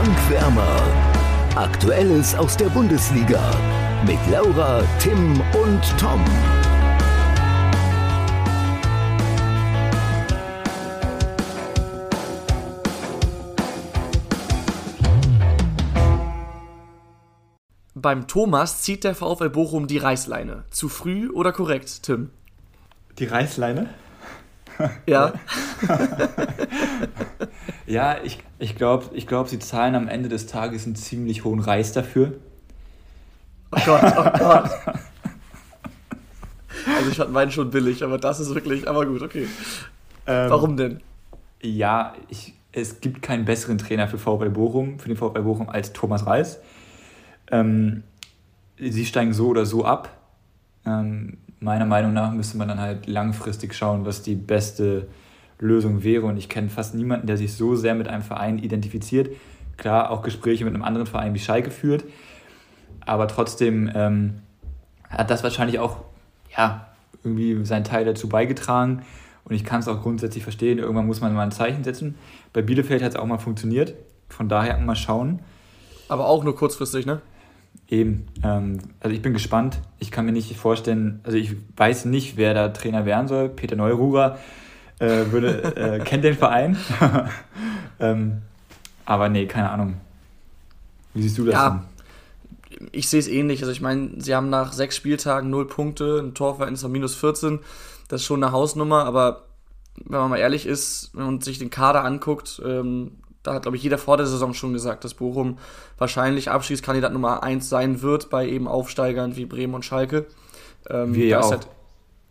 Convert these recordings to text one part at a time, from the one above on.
Frank Wärmer. Aktuelles aus der Bundesliga mit Laura, Tim und Tom. Beim Thomas zieht der VfL Bochum die Reißleine. Zu früh oder korrekt, Tim? Die Reißleine? Ja. ja, ich, ich glaube, ich glaub, sie zahlen am Ende des Tages einen ziemlich hohen Reiß dafür. Oh Gott, oh Gott. Also ich fand meinen schon billig, aber das ist wirklich, aber gut, okay. Ähm, Warum denn? Ja, ich, es gibt keinen besseren Trainer für VfL Bochum, für den VfL Bochum als Thomas Reis. Ähm, sie steigen so oder so ab. Ähm, meiner Meinung nach müsste man dann halt langfristig schauen, was die beste Lösung wäre. Und ich kenne fast niemanden, der sich so sehr mit einem Verein identifiziert. Klar, auch Gespräche mit einem anderen Verein wie Schalke führt. Aber trotzdem ähm, hat das wahrscheinlich auch ja, irgendwie seinen Teil dazu beigetragen. Und ich kann es auch grundsätzlich verstehen. Irgendwann muss man mal ein Zeichen setzen. Bei Bielefeld hat es auch mal funktioniert. Von daher mal schauen. Aber auch nur kurzfristig, ne? Eben. Ähm, also ich bin gespannt. Ich kann mir nicht vorstellen, also ich weiß nicht, wer da Trainer werden soll. Peter Neururer äh, würde, äh, kennt den Verein. ähm, aber nee, keine Ahnung. Wie siehst du das ja, denn? Ich sehe es ähnlich. Also ich meine, sie haben nach sechs Spieltagen null Punkte, ein Torverhältnis von minus 14. Das ist schon eine Hausnummer, aber wenn man mal ehrlich ist, wenn man sich den Kader anguckt, ähm, da hat, glaube ich, jeder vor der Saison schon gesagt, dass Bochum wahrscheinlich Abschiedskandidat Nummer 1 sein wird bei eben Aufsteigern wie Bremen und Schalke. Ähm, Wir ja auch. Halt,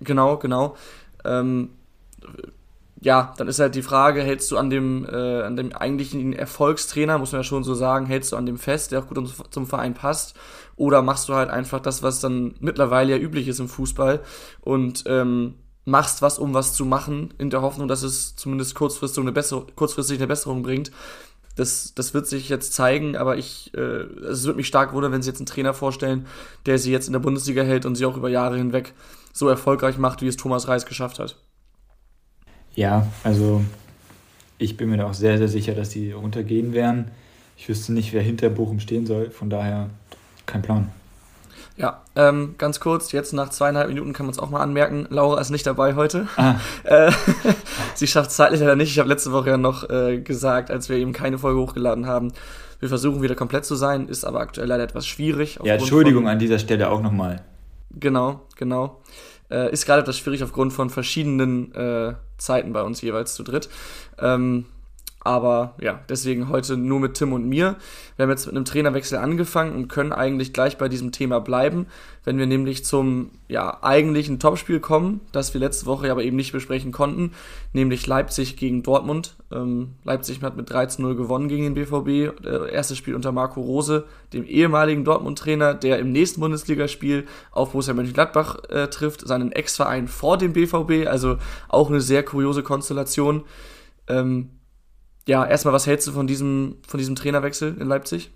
genau, genau. Ähm, ja, dann ist halt die Frage, hältst du an dem, äh, an dem eigentlichen Erfolgstrainer, muss man ja schon so sagen, hältst du an dem fest, der auch gut zum Verein passt, oder machst du halt einfach das, was dann mittlerweile ja üblich ist im Fußball und ähm, machst was, um was zu machen, in der Hoffnung, dass es zumindest kurzfristig eine, bessere, kurzfristig eine Besserung bringt. Das, das wird sich jetzt zeigen, aber ich, äh, es würde mich stark wundern, wenn sie jetzt einen Trainer vorstellen, der sie jetzt in der Bundesliga hält und sie auch über Jahre hinweg so erfolgreich macht, wie es Thomas Reis geschafft hat. Ja, also ich bin mir da auch sehr, sehr sicher, dass sie runtergehen werden. Ich wüsste nicht, wer hinter Bochum stehen soll, von daher kein Plan. Ja, ähm, ganz kurz, jetzt nach zweieinhalb Minuten kann man es auch mal anmerken, Laura ist nicht dabei heute. Ah. Äh, sie schafft es zeitlich leider nicht. Ich habe letzte Woche ja noch äh, gesagt, als wir eben keine Folge hochgeladen haben, wir versuchen wieder komplett zu sein, ist aber aktuell leider etwas schwierig. Ja, Entschuldigung von, an dieser Stelle auch nochmal. Genau, genau. Äh, ist gerade etwas schwierig aufgrund von verschiedenen äh, Zeiten bei uns jeweils zu dritt. Ähm, aber ja, deswegen heute nur mit Tim und mir. Wir haben jetzt mit einem Trainerwechsel angefangen und können eigentlich gleich bei diesem Thema bleiben, wenn wir nämlich zum ja, eigentlichen Topspiel kommen, das wir letzte Woche aber eben nicht besprechen konnten, nämlich Leipzig gegen Dortmund. Ähm, Leipzig hat mit 13-0 gewonnen gegen den BVB. Äh, erstes Spiel unter Marco Rose, dem ehemaligen Dortmund-Trainer, der im nächsten Bundesligaspiel auf Borussia Mönchengladbach äh, trifft, seinen Ex-Verein vor dem BVB. Also auch eine sehr kuriose Konstellation. Ähm, ja, erstmal, was hältst du von diesem, von diesem Trainerwechsel in Leipzig?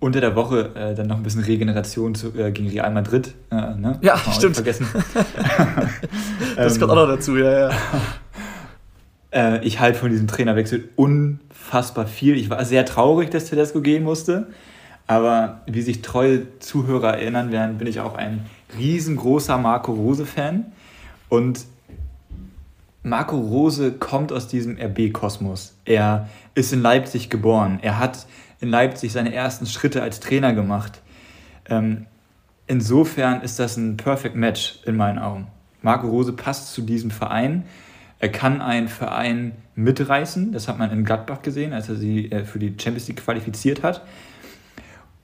Unter der Woche äh, dann noch ein bisschen Regeneration zu, äh, gegen Real Madrid. Äh, ne? Ja, stimmt. Vergessen. das ähm, kommt auch noch dazu, ja, ja. Äh, ich halte von diesem Trainerwechsel unfassbar viel. Ich war sehr traurig, dass Tedesco gehen musste. Aber wie sich treue Zuhörer erinnern werden, bin ich auch ein riesengroßer Marco Rose-Fan. Und Marco Rose kommt aus diesem RB-Kosmos. Er ist in Leipzig geboren. Er hat in Leipzig seine ersten Schritte als Trainer gemacht. Ähm, insofern ist das ein Perfect Match in meinen Augen. Marco Rose passt zu diesem Verein. Er kann einen Verein mitreißen. Das hat man in Gladbach gesehen, als er sie äh, für die Champions League qualifiziert hat.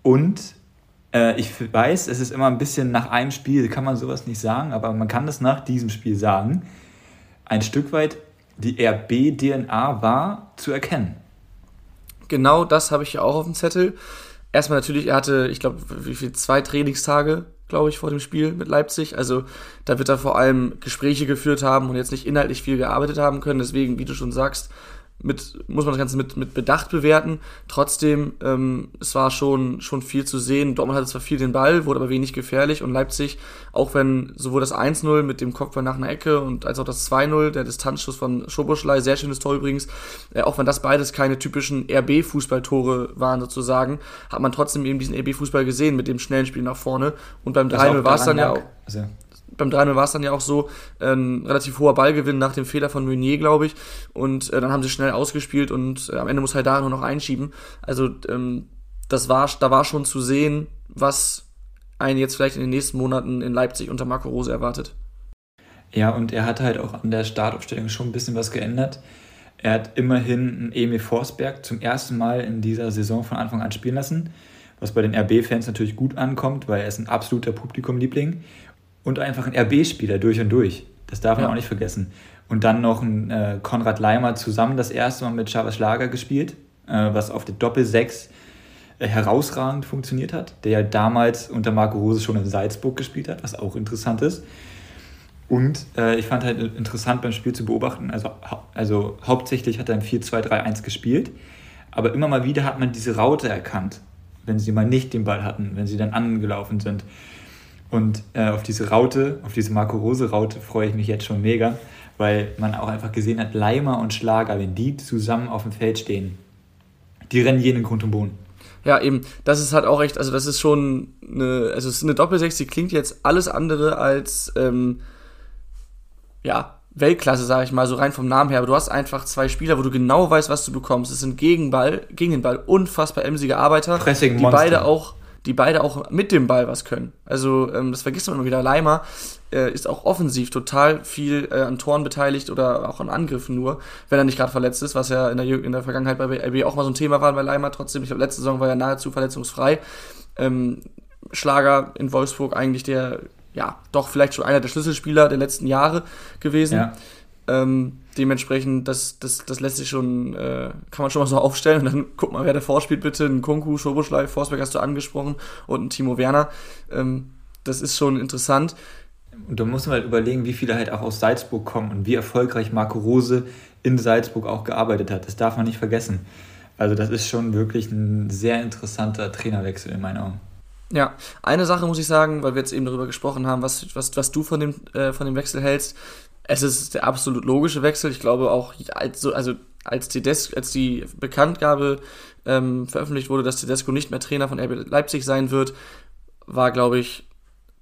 Und äh, ich weiß, es ist immer ein bisschen nach einem Spiel, kann man sowas nicht sagen, aber man kann das nach diesem Spiel sagen ein Stück weit die RB-DNA war zu erkennen. Genau das habe ich ja auch auf dem Zettel. Erstmal natürlich, er hatte, ich glaube, wie viel, zwei Trainingstage, glaube ich, vor dem Spiel mit Leipzig. Also da wird er vor allem Gespräche geführt haben und jetzt nicht inhaltlich viel gearbeitet haben können. Deswegen, wie du schon sagst, mit, muss man das Ganze mit, mit Bedacht bewerten. Trotzdem, ähm, es war schon, schon viel zu sehen. Dortmund hatte zwar viel den Ball, wurde aber wenig gefährlich und Leipzig, auch wenn sowohl das 1-0 mit dem Kopfball nach einer Ecke und als auch das 2-0, der Distanzschuss von Schoboschlei, sehr schönes Tor übrigens, äh, auch wenn das beides keine typischen RB-Fußballtore waren sozusagen, hat man trotzdem eben diesen RB-Fußball gesehen mit dem schnellen Spiel nach vorne und beim 3-0 war es dann ja auch. Also beim 3-0 war es dann ja auch so, ein relativ hoher Ballgewinn nach dem Fehler von Meunier, glaube ich. Und äh, dann haben sie schnell ausgespielt und äh, am Ende muss da nur noch einschieben. Also ähm, das war, da war schon zu sehen, was einen jetzt vielleicht in den nächsten Monaten in Leipzig unter Marco Rose erwartet. Ja, und er hat halt auch an der Startaufstellung schon ein bisschen was geändert. Er hat immerhin einen Emil Forsberg zum ersten Mal in dieser Saison von Anfang an spielen lassen, was bei den RB-Fans natürlich gut ankommt, weil er ist ein absoluter Publikumliebling und einfach ein RB-Spieler durch und durch. Das darf man ja. auch nicht vergessen. Und dann noch ein äh, Konrad Leimer zusammen das erste Mal mit Chavas Schlager gespielt, äh, was auf der Doppel-6 äh, herausragend funktioniert hat, der ja damals unter Marco Rose schon in Salzburg gespielt hat, was auch interessant ist. Und äh, ich fand halt interessant beim Spiel zu beobachten, also, also hauptsächlich hat er ein 4-2-3-1 gespielt, aber immer mal wieder hat man diese Raute erkannt, wenn sie mal nicht den Ball hatten, wenn sie dann angelaufen sind. Und äh, auf diese Raute, auf diese Marco Rose Raute freue ich mich jetzt schon mega, weil man auch einfach gesehen hat, Leimer und Schlager, wenn die zusammen auf dem Feld stehen, die rennen jeden Grund und Boden. Ja, eben, das ist halt auch echt, also das ist schon eine, also es ist eine Doppelsechs, die klingt jetzt alles andere als, ähm, ja, Weltklasse, sage ich mal, so rein vom Namen her. Aber du hast einfach zwei Spieler, wo du genau weißt, was du bekommst. Es sind gegen Ball, gegen den Ball unfassbar emsige Arbeiter, Pressing die beide auch die beide auch mit dem Ball was können. Also ähm, das vergisst man immer wieder. Leimer äh, ist auch offensiv total viel äh, an Toren beteiligt oder auch an Angriffen nur, wenn er nicht gerade verletzt ist, was ja in der, in der Vergangenheit bei RB auch mal so ein Thema war bei Leimer trotzdem. Ich glaube, letzte Saison war er nahezu verletzungsfrei. Ähm, Schlager in Wolfsburg eigentlich der, ja, doch vielleicht schon einer der Schlüsselspieler der letzten Jahre gewesen. Ja. Ähm, dementsprechend, das, das, das lässt sich schon, äh, kann man schon mal so aufstellen und dann guck mal, wer davor spielt, bitte. Ein Kunku, Schoboschlei, Forsberg hast du angesprochen und ein Timo Werner. Ähm, das ist schon interessant. Und da muss man halt überlegen, wie viele halt auch aus Salzburg kommen und wie erfolgreich Marco Rose in Salzburg auch gearbeitet hat. Das darf man nicht vergessen. Also das ist schon wirklich ein sehr interessanter Trainerwechsel in meinen Augen. Ja, eine Sache muss ich sagen, weil wir jetzt eben darüber gesprochen haben, was, was, was du von dem, äh, von dem Wechsel hältst es ist der absolut logische Wechsel. Ich glaube auch, als, also als, Tedesco, als die Bekanntgabe ähm, veröffentlicht wurde, dass Tedesco nicht mehr Trainer von RB Leipzig sein wird, war, glaube ich,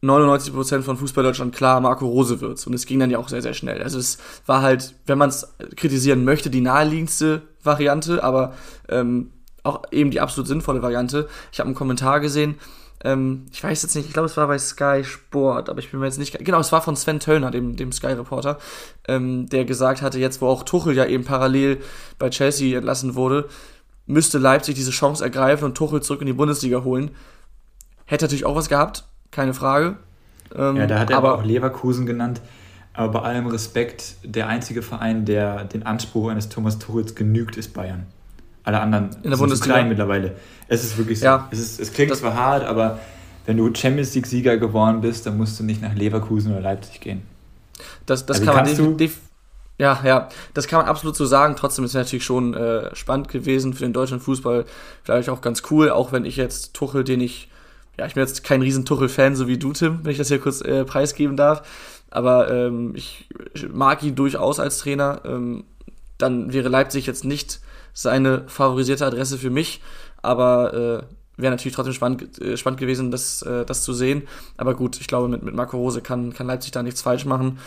99% von Fußballdeutschland klar, Marco Rose wird's. Und es ging dann ja auch sehr, sehr schnell. Also es war halt, wenn man es kritisieren möchte, die naheliegendste Variante, aber ähm, auch eben die absolut sinnvolle Variante. Ich habe einen Kommentar gesehen, ähm, ich weiß jetzt nicht, ich glaube, es war bei Sky Sport, aber ich bin mir jetzt nicht. Genau, es war von Sven Töllner, dem, dem Sky-Reporter, ähm, der gesagt hatte, jetzt wo auch Tuchel ja eben parallel bei Chelsea entlassen wurde, müsste Leipzig diese Chance ergreifen und Tuchel zurück in die Bundesliga holen. Hätte natürlich auch was gehabt, keine Frage. Ähm, ja, da hat er aber auch Leverkusen genannt. Aber bei allem Respekt, der einzige Verein, der den Anspruch eines Thomas Tuchels genügt, ist Bayern. Alle anderen in der sind zu klein mittlerweile. Es ist wirklich so. Ja, es, ist, es klingt zwar hart, aber wenn du Champions League-Sieger geworden bist, dann musst du nicht nach Leverkusen oder Leipzig gehen. Das, das also kann man du ja, ja, das kann man absolut so sagen. Trotzdem ist es natürlich schon äh, spannend gewesen für den deutschen Fußball. Vielleicht auch ganz cool, auch wenn ich jetzt Tuchel, den ich, ja, ich bin jetzt kein riesen Tuchel-Fan, so wie du, Tim, wenn ich das hier kurz äh, preisgeben darf. Aber ähm, ich mag ihn durchaus als Trainer. Ähm, dann wäre Leipzig jetzt nicht seine favorisierte Adresse für mich, aber äh, wäre natürlich trotzdem spannend, äh, spannend gewesen, das, äh, das zu sehen. Aber gut, ich glaube, mit, mit Marco Rose kann, kann Leipzig da nichts falsch machen.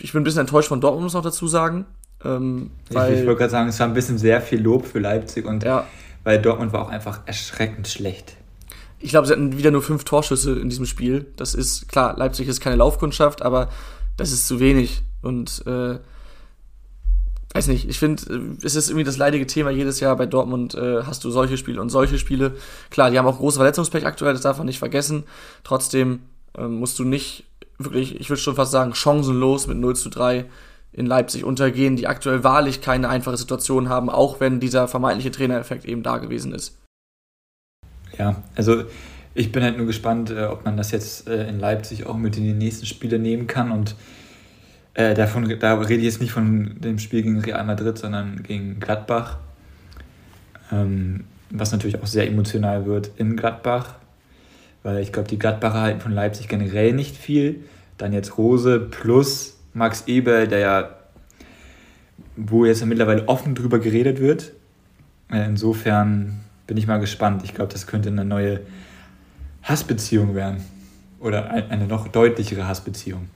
Ich bin ein bisschen enttäuscht von Dortmund, muss noch dazu sagen. Ähm, ich, ich wollte gerade sagen, es war ein bisschen sehr viel Lob für Leipzig und ja. weil Dortmund war auch einfach erschreckend schlecht. Ich glaube, sie hatten wieder nur fünf Torschüsse in diesem Spiel. Das ist klar, Leipzig ist keine Laufkundschaft, aber das ist zu wenig. Und äh, weiß nicht, ich finde, äh, es ist irgendwie das leidige Thema jedes Jahr bei Dortmund, äh, hast du solche Spiele und solche Spiele. Klar, die haben auch große Verletzungspech aktuell, das darf man nicht vergessen. Trotzdem äh, musst du nicht wirklich, ich würde schon fast sagen, chancenlos mit 0 zu 3 in Leipzig untergehen, die aktuell wahrlich keine einfache Situation haben, auch wenn dieser vermeintliche Trainereffekt eben da gewesen ist. Ja, also ich bin halt nur gespannt, äh, ob man das jetzt äh, in Leipzig auch mit in die nächsten Spiele nehmen kann und Äh, davon, da rede ich jetzt nicht von dem Spiel gegen Real Madrid, sondern gegen Gladbach. Ähm, was natürlich auch sehr emotional wird in Gladbach, weil ich glaube, die Gladbacher halten von Leipzig generell nicht viel. Dann jetzt Rose plus Max Eber, der ja, wo jetzt mittlerweile offen drüber geredet wird. Äh, insofern bin ich mal gespannt. Ich glaube, das könnte eine neue Hassbeziehung werden. Oder eine noch deutlichere Hassbeziehung.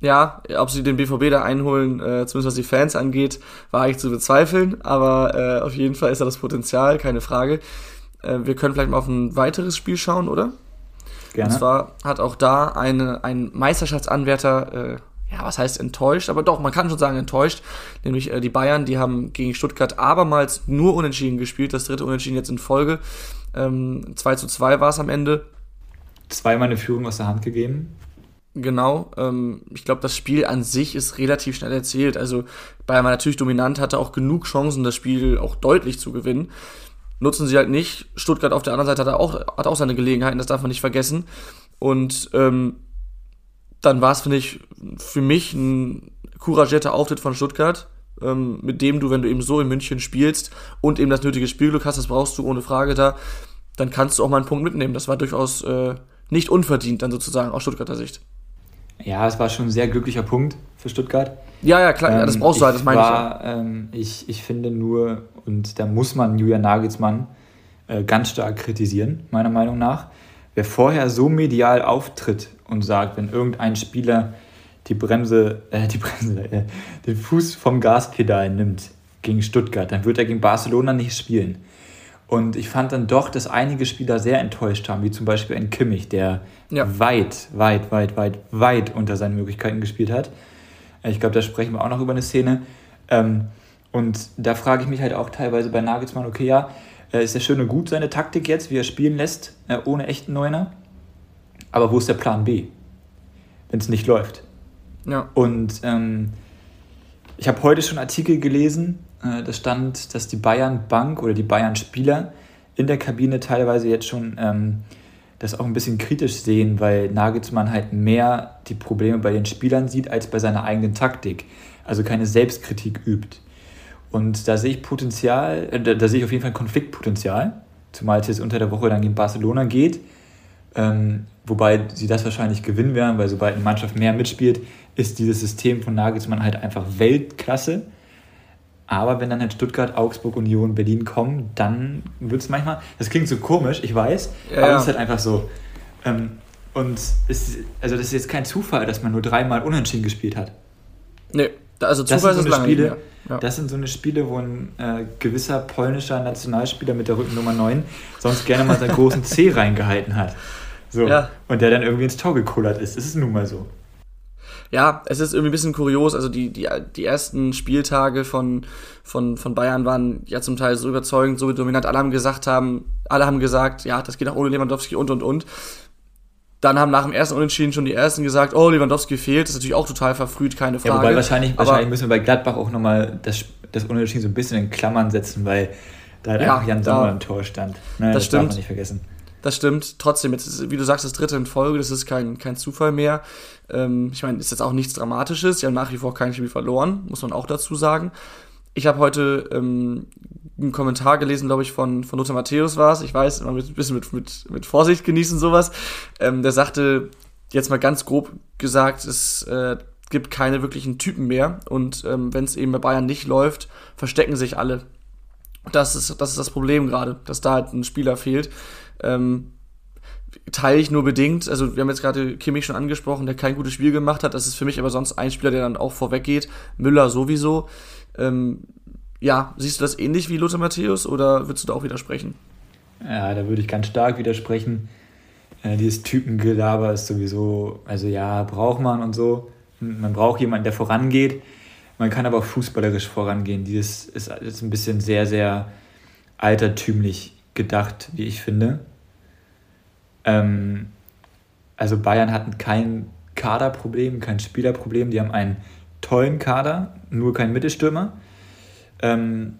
Ja, ob sie den BVB da einholen, äh, zumindest was die Fans angeht, war eigentlich zu bezweifeln. Aber äh, auf jeden Fall ist da das Potenzial, keine Frage. Äh, wir können vielleicht mal auf ein weiteres Spiel schauen, oder? Gerne. Und zwar hat auch da eine, ein Meisterschaftsanwärter, äh, ja, was heißt enttäuscht, aber doch, man kann schon sagen enttäuscht, nämlich äh, die Bayern, die haben gegen Stuttgart abermals nur unentschieden gespielt, das dritte Unentschieden jetzt in Folge. Ähm, 2 zu 2 war es am Ende. Zweimal eine Führung aus der Hand gegeben. Genau, ähm, ich glaube, das Spiel an sich ist relativ schnell erzählt. Also Bayern war natürlich dominant, hatte auch genug Chancen, das Spiel auch deutlich zu gewinnen. Nutzen sie halt nicht. Stuttgart auf der anderen Seite hat auch, hat auch seine Gelegenheiten, das darf man nicht vergessen. Und ähm, dann war es, finde ich, für mich ein couragierter Auftritt von Stuttgart, ähm, mit dem du, wenn du eben so in München spielst und eben das nötige Spielglück hast, das brauchst du ohne Frage da, dann kannst du auch mal einen Punkt mitnehmen. Das war durchaus äh, nicht unverdient dann sozusagen aus Stuttgarter Sicht. Ja, es war schon ein sehr glücklicher Punkt für Stuttgart. Ja, ja, klar, ähm, das brauchst du halt, das meine war, ich. Ja. Ähm, ich. Ich finde nur, und da muss man Julian Nagelsmann äh, ganz stark kritisieren, meiner Meinung nach. Wer vorher so medial auftritt und sagt, wenn irgendein Spieler die Bremse, äh, die Bremse, äh, den Fuß vom Gaspedal nimmt gegen Stuttgart, dann wird er gegen Barcelona nicht spielen. Und ich fand dann doch, dass einige Spieler sehr enttäuscht haben, wie zum Beispiel ein Kimmich, der ja. weit, weit, weit, weit, weit unter seinen Möglichkeiten gespielt hat. Ich glaube, da sprechen wir auch noch über eine Szene. Ähm, und da frage ich mich halt auch teilweise bei Nagelsmann, okay, ja, äh, ist ja schön und gut seine Taktik jetzt, wie er spielen lässt, äh, ohne echten Neuner. Aber wo ist der Plan B, wenn es nicht läuft? Ja. Und ähm, ich habe heute schon Artikel gelesen, äh, da stand, dass die Bayern Bank oder die Bayern Spieler in der Kabine teilweise jetzt schon ähm, das auch ein bisschen kritisch sehen, weil Nagelsmann halt mehr die Probleme bei den Spielern sieht als bei seiner eigenen Taktik. Also keine Selbstkritik übt. Und da sehe ich Potenzial, äh, da, da, sehe ich auf jeden Fall Konfliktpotenzial, zumal es jetzt unter der Woche dann gegen Barcelona geht. Ähm, wobei sie das wahrscheinlich gewinnen werden, weil sobald eine Mannschaft mehr mitspielt, ist dieses System von Nagelsmann halt einfach Weltklasse. Aber wenn dann halt Stuttgart, Augsburg, Union, Berlin kommen, dann wird es manchmal, das klingt so komisch, ich weiß, ja, aber es ist halt einfach so. Ähm, und es, also das ist jetzt kein Zufall, dass man nur dreimal unentschieden gespielt hat. Nee, also Zufall das sind so ist Spiele, ja. Das sind so eine Spiele, wo ein äh, gewisser polnischer Nationalspieler mit der Rückennummer 9 sonst gerne mal seinen großen C reingehalten hat. So. Ja. Und der dann irgendwie ins Tor gekullert ist. Das ist nun mal so ja, es ist irgendwie ein bisschen kurios. Also die, die, die ersten Spieltage von, von, von Bayern waren ja zum Teil so überzeugend, so dominant. Alle haben gesagt haben, alle haben gesagt, ja, das geht auch ohne Lewandowski und und und. Dann haben nach dem ersten Unentschieden schon die ersten gesagt, oh, Lewandowski fehlt. Das ist natürlich auch total verfrüht, keine Frage. Ja, wobei wahrscheinlich, wahrscheinlich müssen wir bei Gladbach auch nochmal das, das Unentschieden so ein bisschen in Klammern setzen, weil da halt ja, einfach Jan Sommer im Tor stand. Ne, das, das stimmt. darf man nicht vergessen. Das stimmt. Trotzdem, jetzt ist, wie du sagst, das dritte in Folge, das ist kein, kein Zufall mehr. Ähm, ich meine, ist jetzt auch nichts Dramatisches. Sie haben nach wie vor kein Spiel verloren, muss man auch dazu sagen. Ich habe heute ähm, einen Kommentar gelesen, glaube ich, von, von Lothar Matthäus war es. Ich weiß, man muss ein bisschen mit, mit, mit Vorsicht genießen sowas. Ähm, der sagte, jetzt mal ganz grob gesagt, es äh, gibt keine wirklichen Typen mehr. Und ähm, wenn es eben bei Bayern nicht läuft, verstecken sich alle. Das ist, das ist das Problem gerade, dass da halt ein Spieler fehlt. Ähm, teile ich nur bedingt. Also wir haben jetzt gerade Kimmich schon angesprochen, der kein gutes Spiel gemacht hat. Das ist für mich aber sonst ein Spieler, der dann auch vorweg geht. Müller sowieso. Ähm, ja, siehst du das ähnlich wie Lothar Matthäus oder würdest du da auch widersprechen? Ja, da würde ich ganz stark widersprechen. Äh, dieses Typengelaber ist sowieso, also ja, braucht man und so. Man braucht jemanden, der vorangeht. Man kann aber auch fußballerisch vorangehen. Dieses ist, ist ein bisschen sehr, sehr altertümlich gedacht, wie ich finde. Ähm, also Bayern hatten kein Kaderproblem, kein Spielerproblem. Die haben einen tollen Kader, nur kein Mittelstürmer. Ähm,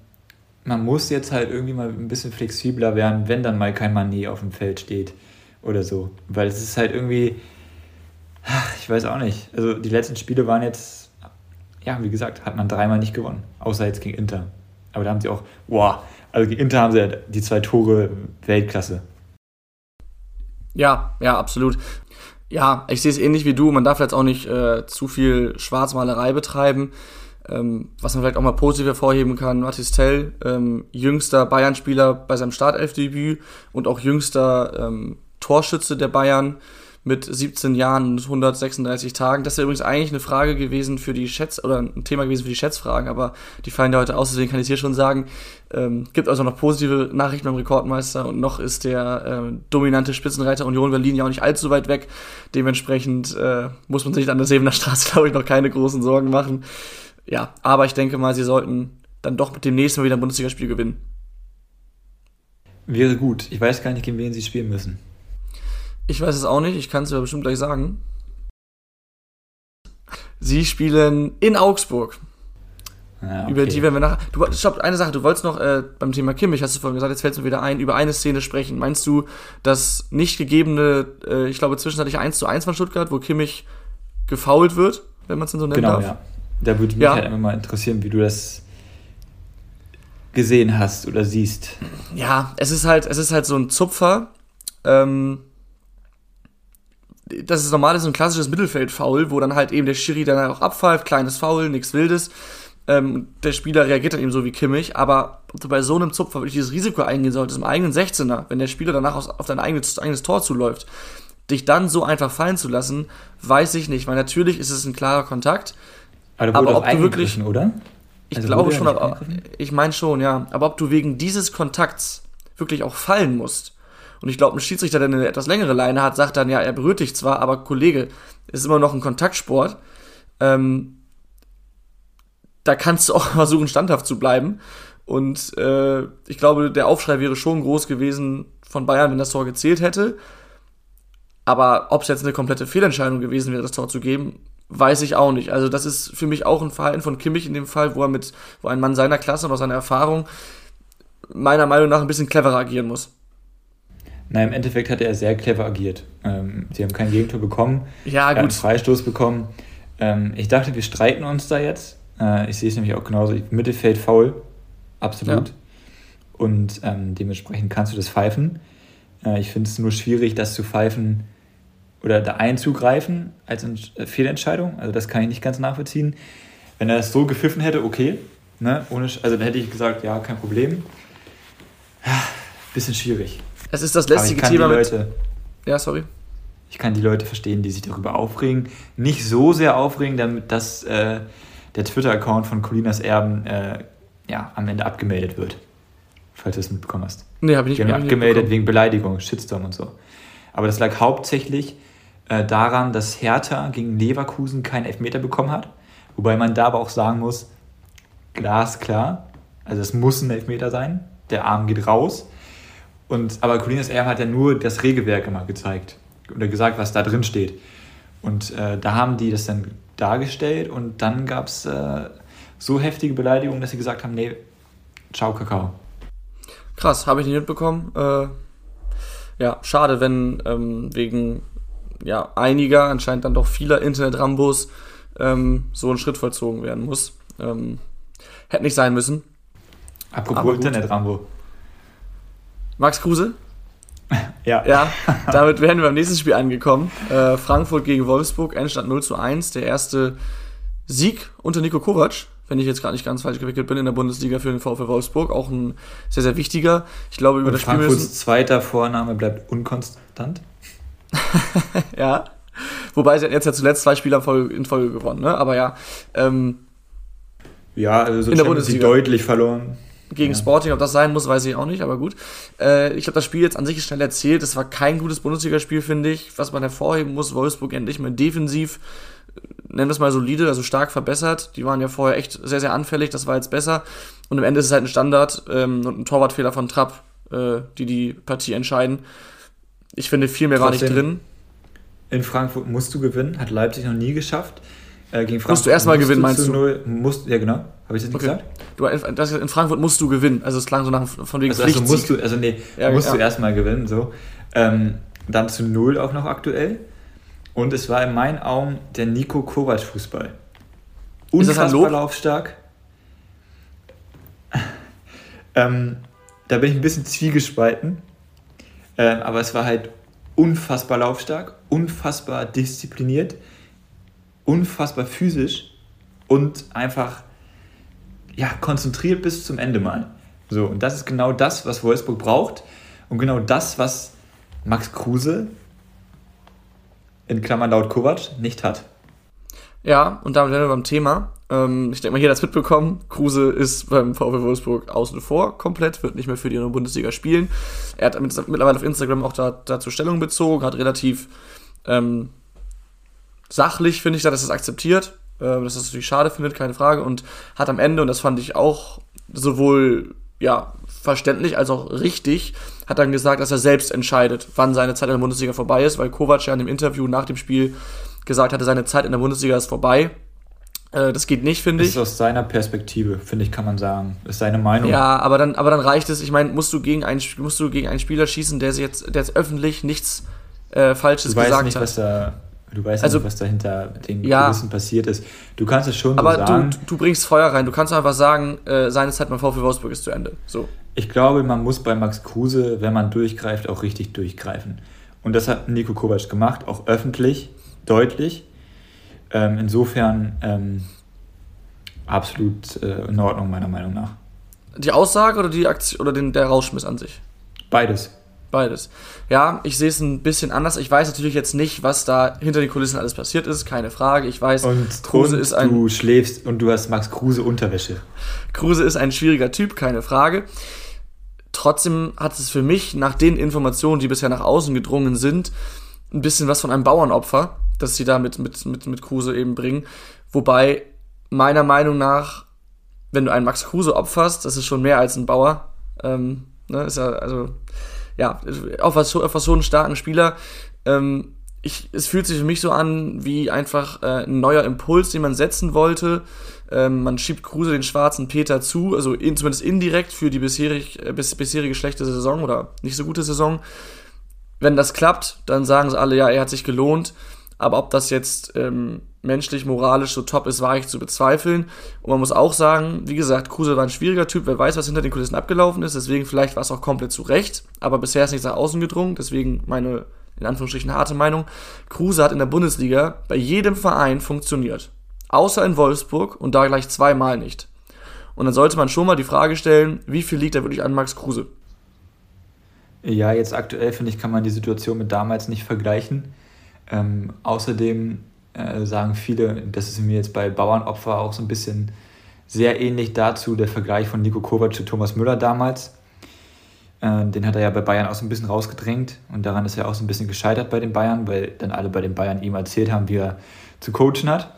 man muss jetzt halt irgendwie mal ein bisschen flexibler werden, wenn dann mal kein Manet auf dem Feld steht oder so. Weil es ist halt irgendwie, ach, ich weiß auch nicht. Also die letzten Spiele waren jetzt ja, wie gesagt, hat man dreimal nicht gewonnen. Außer jetzt gegen Inter. Aber da haben sie auch, wow, also gegen Inter haben sie die zwei Tore Weltklasse. Ja, ja, absolut. Ja, ich sehe es ähnlich wie du. Man darf jetzt auch nicht äh, zu viel Schwarzmalerei betreiben. Ähm, was man vielleicht auch mal positiv hervorheben kann, Mathis Tell, ähm, jüngster Bayern-Spieler bei seinem Startelfdebüt und auch jüngster ähm, Torschütze der Bayern mit 17 Jahren und 136 Tagen. Das wäre übrigens eigentlich eine Frage gewesen für die Schätz- oder ein Thema gewesen für die Schätzfragen, aber die fallen ja heute aus, deswegen kann ich hier schon sagen. Ähm, gibt also noch positive Nachrichten beim Rekordmeister und noch ist der äh, dominante Spitzenreiter Union Berlin ja auch nicht allzu weit weg. Dementsprechend äh, muss man sich an der Sebener Straße, glaube ich, noch keine großen Sorgen machen. Ja, aber ich denke mal, sie sollten dann doch mit dem nächsten Mal wieder ein Bundesligaspiel gewinnen. Wäre gut. Ich weiß gar nicht, gegen wen sie spielen müssen. Ich weiß es auch nicht, ich kann es aber bestimmt gleich sagen. Sie spielen in Augsburg. Ja, okay. Über die werden wir nach. Du, stopp, eine Sache, du wolltest noch äh, beim Thema Kimmich, hast du vorhin gesagt, jetzt fällt es mir wieder ein, über eine Szene sprechen. Meinst du, das nicht gegebene, äh, ich glaube, zwischenzeitlich 1 zu 1 von Stuttgart, wo Kimmich gefault wird, wenn man es denn so nennen genau, darf? Ja. Da würde mich ja. halt einfach mal interessieren, wie du das gesehen hast oder siehst. Ja, es ist halt, es ist halt so ein Zupfer. Ähm, das ist normal, das ist ein klassisches Mittelfeld-Foul, wo dann halt eben der Schiri dann auch abpfeift, kleines Foul, nichts Wildes. Ähm, der Spieler reagiert dann eben so wie Kimmich, aber ob du bei so einem Zupfer wirklich dieses Risiko eingehen solltest, im eigenen 16er, wenn der Spieler danach auf dein eigenes, eigenes Tor zuläuft, dich dann so einfach fallen zu lassen, weiß ich nicht, weil natürlich ist es ein klarer Kontakt. Aber, aber ob du wirklich, oder? Ich also glaube schon, aber ich meine schon, ja. Aber ob du wegen dieses Kontakts wirklich auch fallen musst, und ich glaube, ein Schiedsrichter, der eine etwas längere Leine hat, sagt dann, ja, er berührt dich zwar, aber Kollege, ist immer noch ein Kontaktsport. Ähm, da kannst du auch versuchen, standhaft zu bleiben. Und äh, ich glaube, der Aufschrei wäre schon groß gewesen von Bayern, wenn das Tor gezählt hätte. Aber ob es jetzt eine komplette Fehlentscheidung gewesen wäre, das Tor zu geben, weiß ich auch nicht. Also das ist für mich auch ein Verhalten von Kimmich in dem Fall, wo er mit, wo ein Mann seiner Klasse und aus seiner Erfahrung meiner Meinung nach ein bisschen cleverer agieren muss. Nein, im Endeffekt hat er sehr clever agiert. Ähm, sie haben kein Gegentor bekommen. Ja, gut. Er einen Freistoß bekommen. Ähm, ich dachte, wir streiten uns da jetzt. Äh, ich sehe es nämlich auch genauso. Mittelfeld faul. Absolut. Ja. Und ähm, dementsprechend kannst du das pfeifen. Äh, ich finde es nur schwierig, das zu pfeifen oder da einzugreifen als eine Fehlentscheidung. Also das kann ich nicht ganz nachvollziehen. Wenn er das so gepfiffen hätte, okay. Ne? Ohne, also dann hätte ich gesagt, ja, kein Problem. Bisschen schwierig. Es ist das lästige Thema Leute, mit. Ja, sorry. Ich kann die Leute verstehen, die sich darüber aufregen. Nicht so sehr aufregen, damit dass äh, der Twitter-Account von Colinas Erben äh, ja, am Ende abgemeldet wird. Falls du es mitbekommen hast. Nee, habe ich nicht Die haben abgemeldet wegen Beleidigung, Shitstorm und so. Aber das lag hauptsächlich äh, daran, dass Hertha gegen Leverkusen keinen Elfmeter bekommen hat. Wobei man da aber auch sagen muss, glasklar, also es muss ein Elfmeter sein, der Arm geht raus. Und, aber Colinas Erben hat ja nur das Regelwerk immer gezeigt oder gesagt, was da drin steht. Und äh, da haben die das dann dargestellt und dann gab es äh, so heftige Beleidigungen, dass sie gesagt haben, nee, ciao Kakao. Krass, habe ich nicht mitbekommen. Äh, ja, schade, wenn ähm, wegen ja, einiger, anscheinend dann doch vieler Internet-Rambos ähm, so ein Schritt vollzogen werden muss. Ähm, hätte nicht sein müssen. Apropos Internet-Rambo. Max Kruse? ja. Ja, damit wären wir beim nächsten Spiel angekommen. Äh, Frankfurt gegen Wolfsburg, Endstand 0 zu 1. Der erste Sieg unter Nico Kovac, wenn ich jetzt gar nicht ganz falsch gewickelt bin, in der Bundesliga für den VfL Wolfsburg. Auch ein sehr, sehr wichtiger. Ich glaube, über Und das Spiel Frankfurts zweiter Vorname bleibt unkonstant. ja. Wobei sie jetzt ja zuletzt zwei Spieler in Folge gewonnen, ne? Aber ja. Ähm, ja, also so in der Bundesliga deutlich verloren gegen ja. Sporting, ob das sein muss, weiß ich auch nicht, aber gut. Äh, ich habe das Spiel jetzt an sich schnell erzählt. Es war kein gutes Bundesligaspiel, finde ich. Was man hervorheben muss, Wolfsburg endlich mal defensiv, äh, nennen wir es mal solide, also stark verbessert. Die waren ja vorher echt sehr, sehr anfällig, das war jetzt besser. Und am Ende ist es halt ein Standard ähm, und ein Torwartfehler von Trapp, äh, die die Partie entscheiden. Ich finde, viel mehr Trotzdem, war nicht drin. In Frankfurt musst du gewinnen, hat Leipzig noch nie geschafft. Äh, gegen Frankfurt musst du erstmal gewinnen, meinst du? Null, musst, ja, genau. Habe ich das nicht okay. gesagt? Du, das, in Frankfurt musst du gewinnen. Also es klang so nach von wegen also, also musst du, also nee, ja, musst ja. du erstmal gewinnen. So. Ähm, dann zu null auch noch aktuell. Und es war in meinen Augen der Nico Kovac Fußball. unfassbar laufstark. ähm, da bin ich ein bisschen zwiegespalten. Ähm, aber es war halt unfassbar laufstark, unfassbar diszipliniert, unfassbar physisch und einfach ja, konzentriert bis zum Ende mal. So, und das ist genau das, was Wolfsburg braucht und genau das, was Max Kruse in Klammern laut Kovac nicht hat. Ja, und damit wären wir beim Thema. Ähm, ich denke mal, jeder hat es mitbekommen. Kruse ist beim VfL Wolfsburg außen vor komplett, wird nicht mehr für die Bundesliga spielen. Er hat mittlerweile auf Instagram auch da, dazu Stellung bezogen, hat relativ ähm, sachlich, finde ich, dass er es akzeptiert, äh, dass er es natürlich schade findet, keine Frage, und hat am Ende, und das fand ich auch sowohl ja, verständlich als auch richtig, hat dann gesagt, dass er selbst entscheidet, wann seine Zeit in der Bundesliga vorbei ist, weil Kovac ja in dem Interview nach dem Spiel gesagt hatte, seine Zeit in der Bundesliga ist vorbei. Äh, das geht nicht, finde ich. Das ist aus seiner Perspektive, finde ich, kann man sagen. Das ist seine Meinung. Ja, aber dann, aber dann reicht es. Ich meine, musst du gegen einen, musst du gegen einen Spieler schießen, der jetzt, der jetzt öffentlich nichts äh, Falsches du gesagt nicht, hat. Was da, du weißt also, nicht, was dahinter den ja, Kulissen passiert ist. Du kannst es schon aber so sagen. Aber du, du bringst Feuer rein. Du kannst einfach sagen, äh, seine Zeit beim VfL Wolfsburg ist zu Ende. So. Ich glaube, man muss bei Max Kruse, wenn man durchgreift, auch richtig durchgreifen. Und das hat Nico Kovac gemacht, auch öffentlich, deutlich. Ähm, insofern ähm, absolut äh, in Ordnung, meiner Meinung nach. Die Aussage oder, die Aktion, oder den, der Rauschmiss an sich? Beides. Beides. Ja, ich sehe es ein bisschen anders. Ich weiß natürlich jetzt nicht, was da hinter den Kulissen alles passiert ist, keine Frage. Ich weiß, und, Kruse und ist ein. Du schläfst und du hast Max Kruse Unterwäsche. Kruse ist ein schwieriger Typ, keine Frage. Trotzdem hat es für mich nach den Informationen, die bisher nach außen gedrungen sind, ein bisschen was von einem Bauernopfer, das sie da mit, mit, mit, mit Kruse eben bringen. Wobei meiner Meinung nach, wenn du einen Max Kruse opferst, das ist schon mehr als ein Bauer. Ähm, ne, ist ja, also, ja, auf was, auf was so einen starken Spieler. Ähm, ich, es fühlt sich für mich so an wie einfach äh, ein neuer Impuls, den man setzen wollte. Ähm, man schiebt Kruse den schwarzen Peter zu, also in, zumindest indirekt für die bisherig, äh, bis, bisherige schlechte Saison oder nicht so gute Saison. Wenn das klappt, dann sagen sie alle, ja, er hat sich gelohnt. Aber ob das jetzt ähm, menschlich, moralisch so top ist, war ich zu bezweifeln. Und man muss auch sagen, wie gesagt, Kruse war ein schwieriger Typ, wer weiß, was hinter den Kulissen abgelaufen ist. Deswegen vielleicht war es auch komplett zu Recht. Aber bisher ist nichts nach außen gedrungen. Deswegen meine, in Anführungsstrichen, harte Meinung. Kruse hat in der Bundesliga bei jedem Verein funktioniert. Außer in Wolfsburg und da gleich zweimal nicht. Und dann sollte man schon mal die Frage stellen, wie viel liegt da wirklich an Max Kruse? Ja, jetzt aktuell finde ich, kann man die Situation mit damals nicht vergleichen. Ähm, außerdem äh, sagen viele, das ist mir jetzt bei Bauernopfer auch so ein bisschen sehr ähnlich dazu, der Vergleich von Nico Kovac zu Thomas Müller damals. Äh, den hat er ja bei Bayern auch so ein bisschen rausgedrängt und daran ist er auch so ein bisschen gescheitert bei den Bayern, weil dann alle bei den Bayern ihm erzählt haben, wie er zu coachen hat.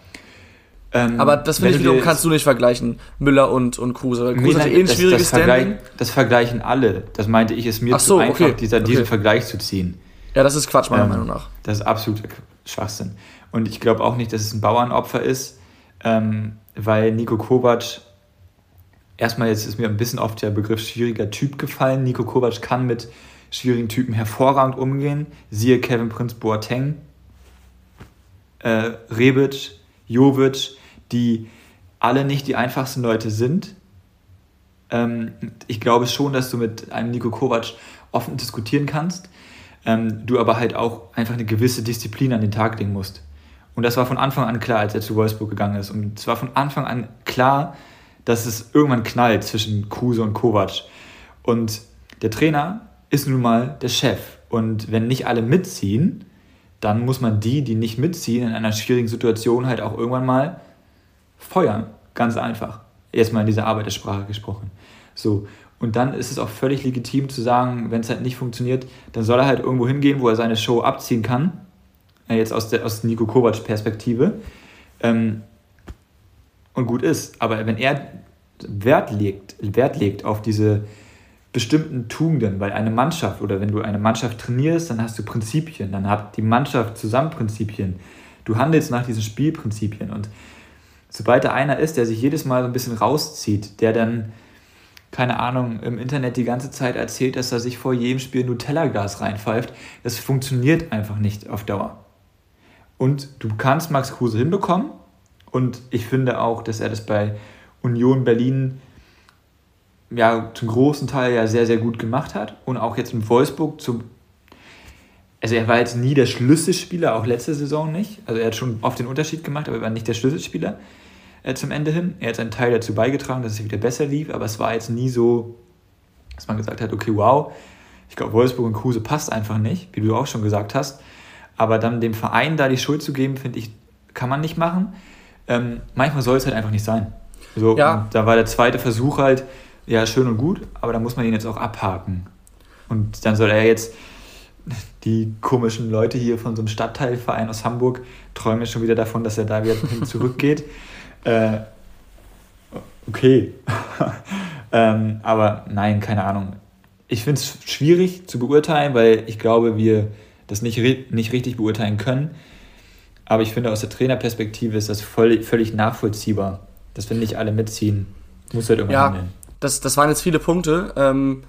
Ähm, aber das finde ich wiederum kannst du nicht vergleichen, Müller und, und Kruse. Weil Kruse hat eh ein das, schwieriges das, Standing. das vergleichen alle. Das meinte ich, ist mir so, zu einfach, okay. dieser, diesen okay. Vergleich zu ziehen. Ja, das ist Quatsch, meiner ähm, Meinung nach. Das ist absolut Schwachsinn. Und ich glaube auch nicht, dass es ein Bauernopfer ist, ähm, weil Nico Kovac, erstmal jetzt ist mir ein bisschen oft der Begriff schwieriger Typ gefallen. Nico Kovac kann mit schwierigen Typen hervorragend umgehen. Siehe Kevin Prince Boateng, äh, Rebic, Jovic, die alle nicht die einfachsten Leute sind. Ähm, ich glaube schon, dass du mit einem Nico Kovac offen diskutieren kannst, ähm, du aber halt auch einfach eine gewisse Disziplin an den Tag legen musst. Und das war von Anfang an klar, als er zu Wolfsburg gegangen ist. Und es war von Anfang an klar, dass es irgendwann knallt zwischen Kruse und Kovac. Und der Trainer ist nun mal der Chef. Und wenn nicht alle mitziehen, dann muss man die, die nicht mitziehen, in einer schwierigen Situation halt auch irgendwann mal feuern. Ganz einfach. Erstmal in dieser Arbeitersprache gesprochen. So. Und dann ist es auch völlig legitim zu sagen, wenn es halt nicht funktioniert, dann soll er halt irgendwo hingehen, wo er seine Show abziehen kann. Äh, jetzt aus, der, aus Nico Kovacs Perspektive. Ähm, und gut ist. Aber wenn er Wert legt, Wert legt auf diese bestimmten Tugenden, weil eine Mannschaft oder wenn du eine Mannschaft trainierst, dann hast du Prinzipien, dann hat die Mannschaft zusammen Prinzipien. Du handelst nach diesen Spielprinzipien und sobald da einer ist, der sich jedes Mal so ein bisschen rauszieht, der dann, keine Ahnung, im Internet die ganze Zeit erzählt, dass er sich vor jedem Spiel Nutella-Glas reinpfeift, das funktioniert einfach nicht auf Dauer. Und du kannst Max Kruse hinbekommen Und ich finde auch, dass er das bei Union Berlin ja zum großen Teil ja sehr, sehr gut gemacht hat. Und auch jetzt in Wolfsburg zum. Also er war jetzt nie der Schlüsselspieler, auch letzte Saison nicht. Also er hat schon oft den Unterschied gemacht, aber er war nicht der Schlüsselspieler äh, zum Ende hin. Er hat seinen Teil dazu beigetragen, dass es wieder besser lief, aber es war jetzt nie so, dass man gesagt hat, okay, wow, ich glaube, Wolfsburg und Kruse passt einfach nicht, wie du auch schon gesagt hast. Aber dann dem Verein da die Schuld zu geben, finde ich, kann man nicht machen. Ähm, manchmal soll es halt einfach nicht sein. So, ja. da war der zweite Versuch halt, ja, schön und gut, aber da muss man ihn jetzt auch abhaken. Und dann soll er jetzt, die komischen Leute hier von so einem Stadtteilverein aus Hamburg träumen schon wieder davon, dass er da wieder zurückgeht. Äh, okay. ähm, aber nein, keine Ahnung. Ich finde es schwierig zu beurteilen, weil ich glaube, wir das nicht, nicht richtig beurteilen können. Aber ich finde, aus der Trainerperspektive ist das voll, völlig nachvollziehbar, dass wir nicht alle mitziehen. Muss halt irgendwann ja, handeln. Das, das waren jetzt viele Punkte. Ähm,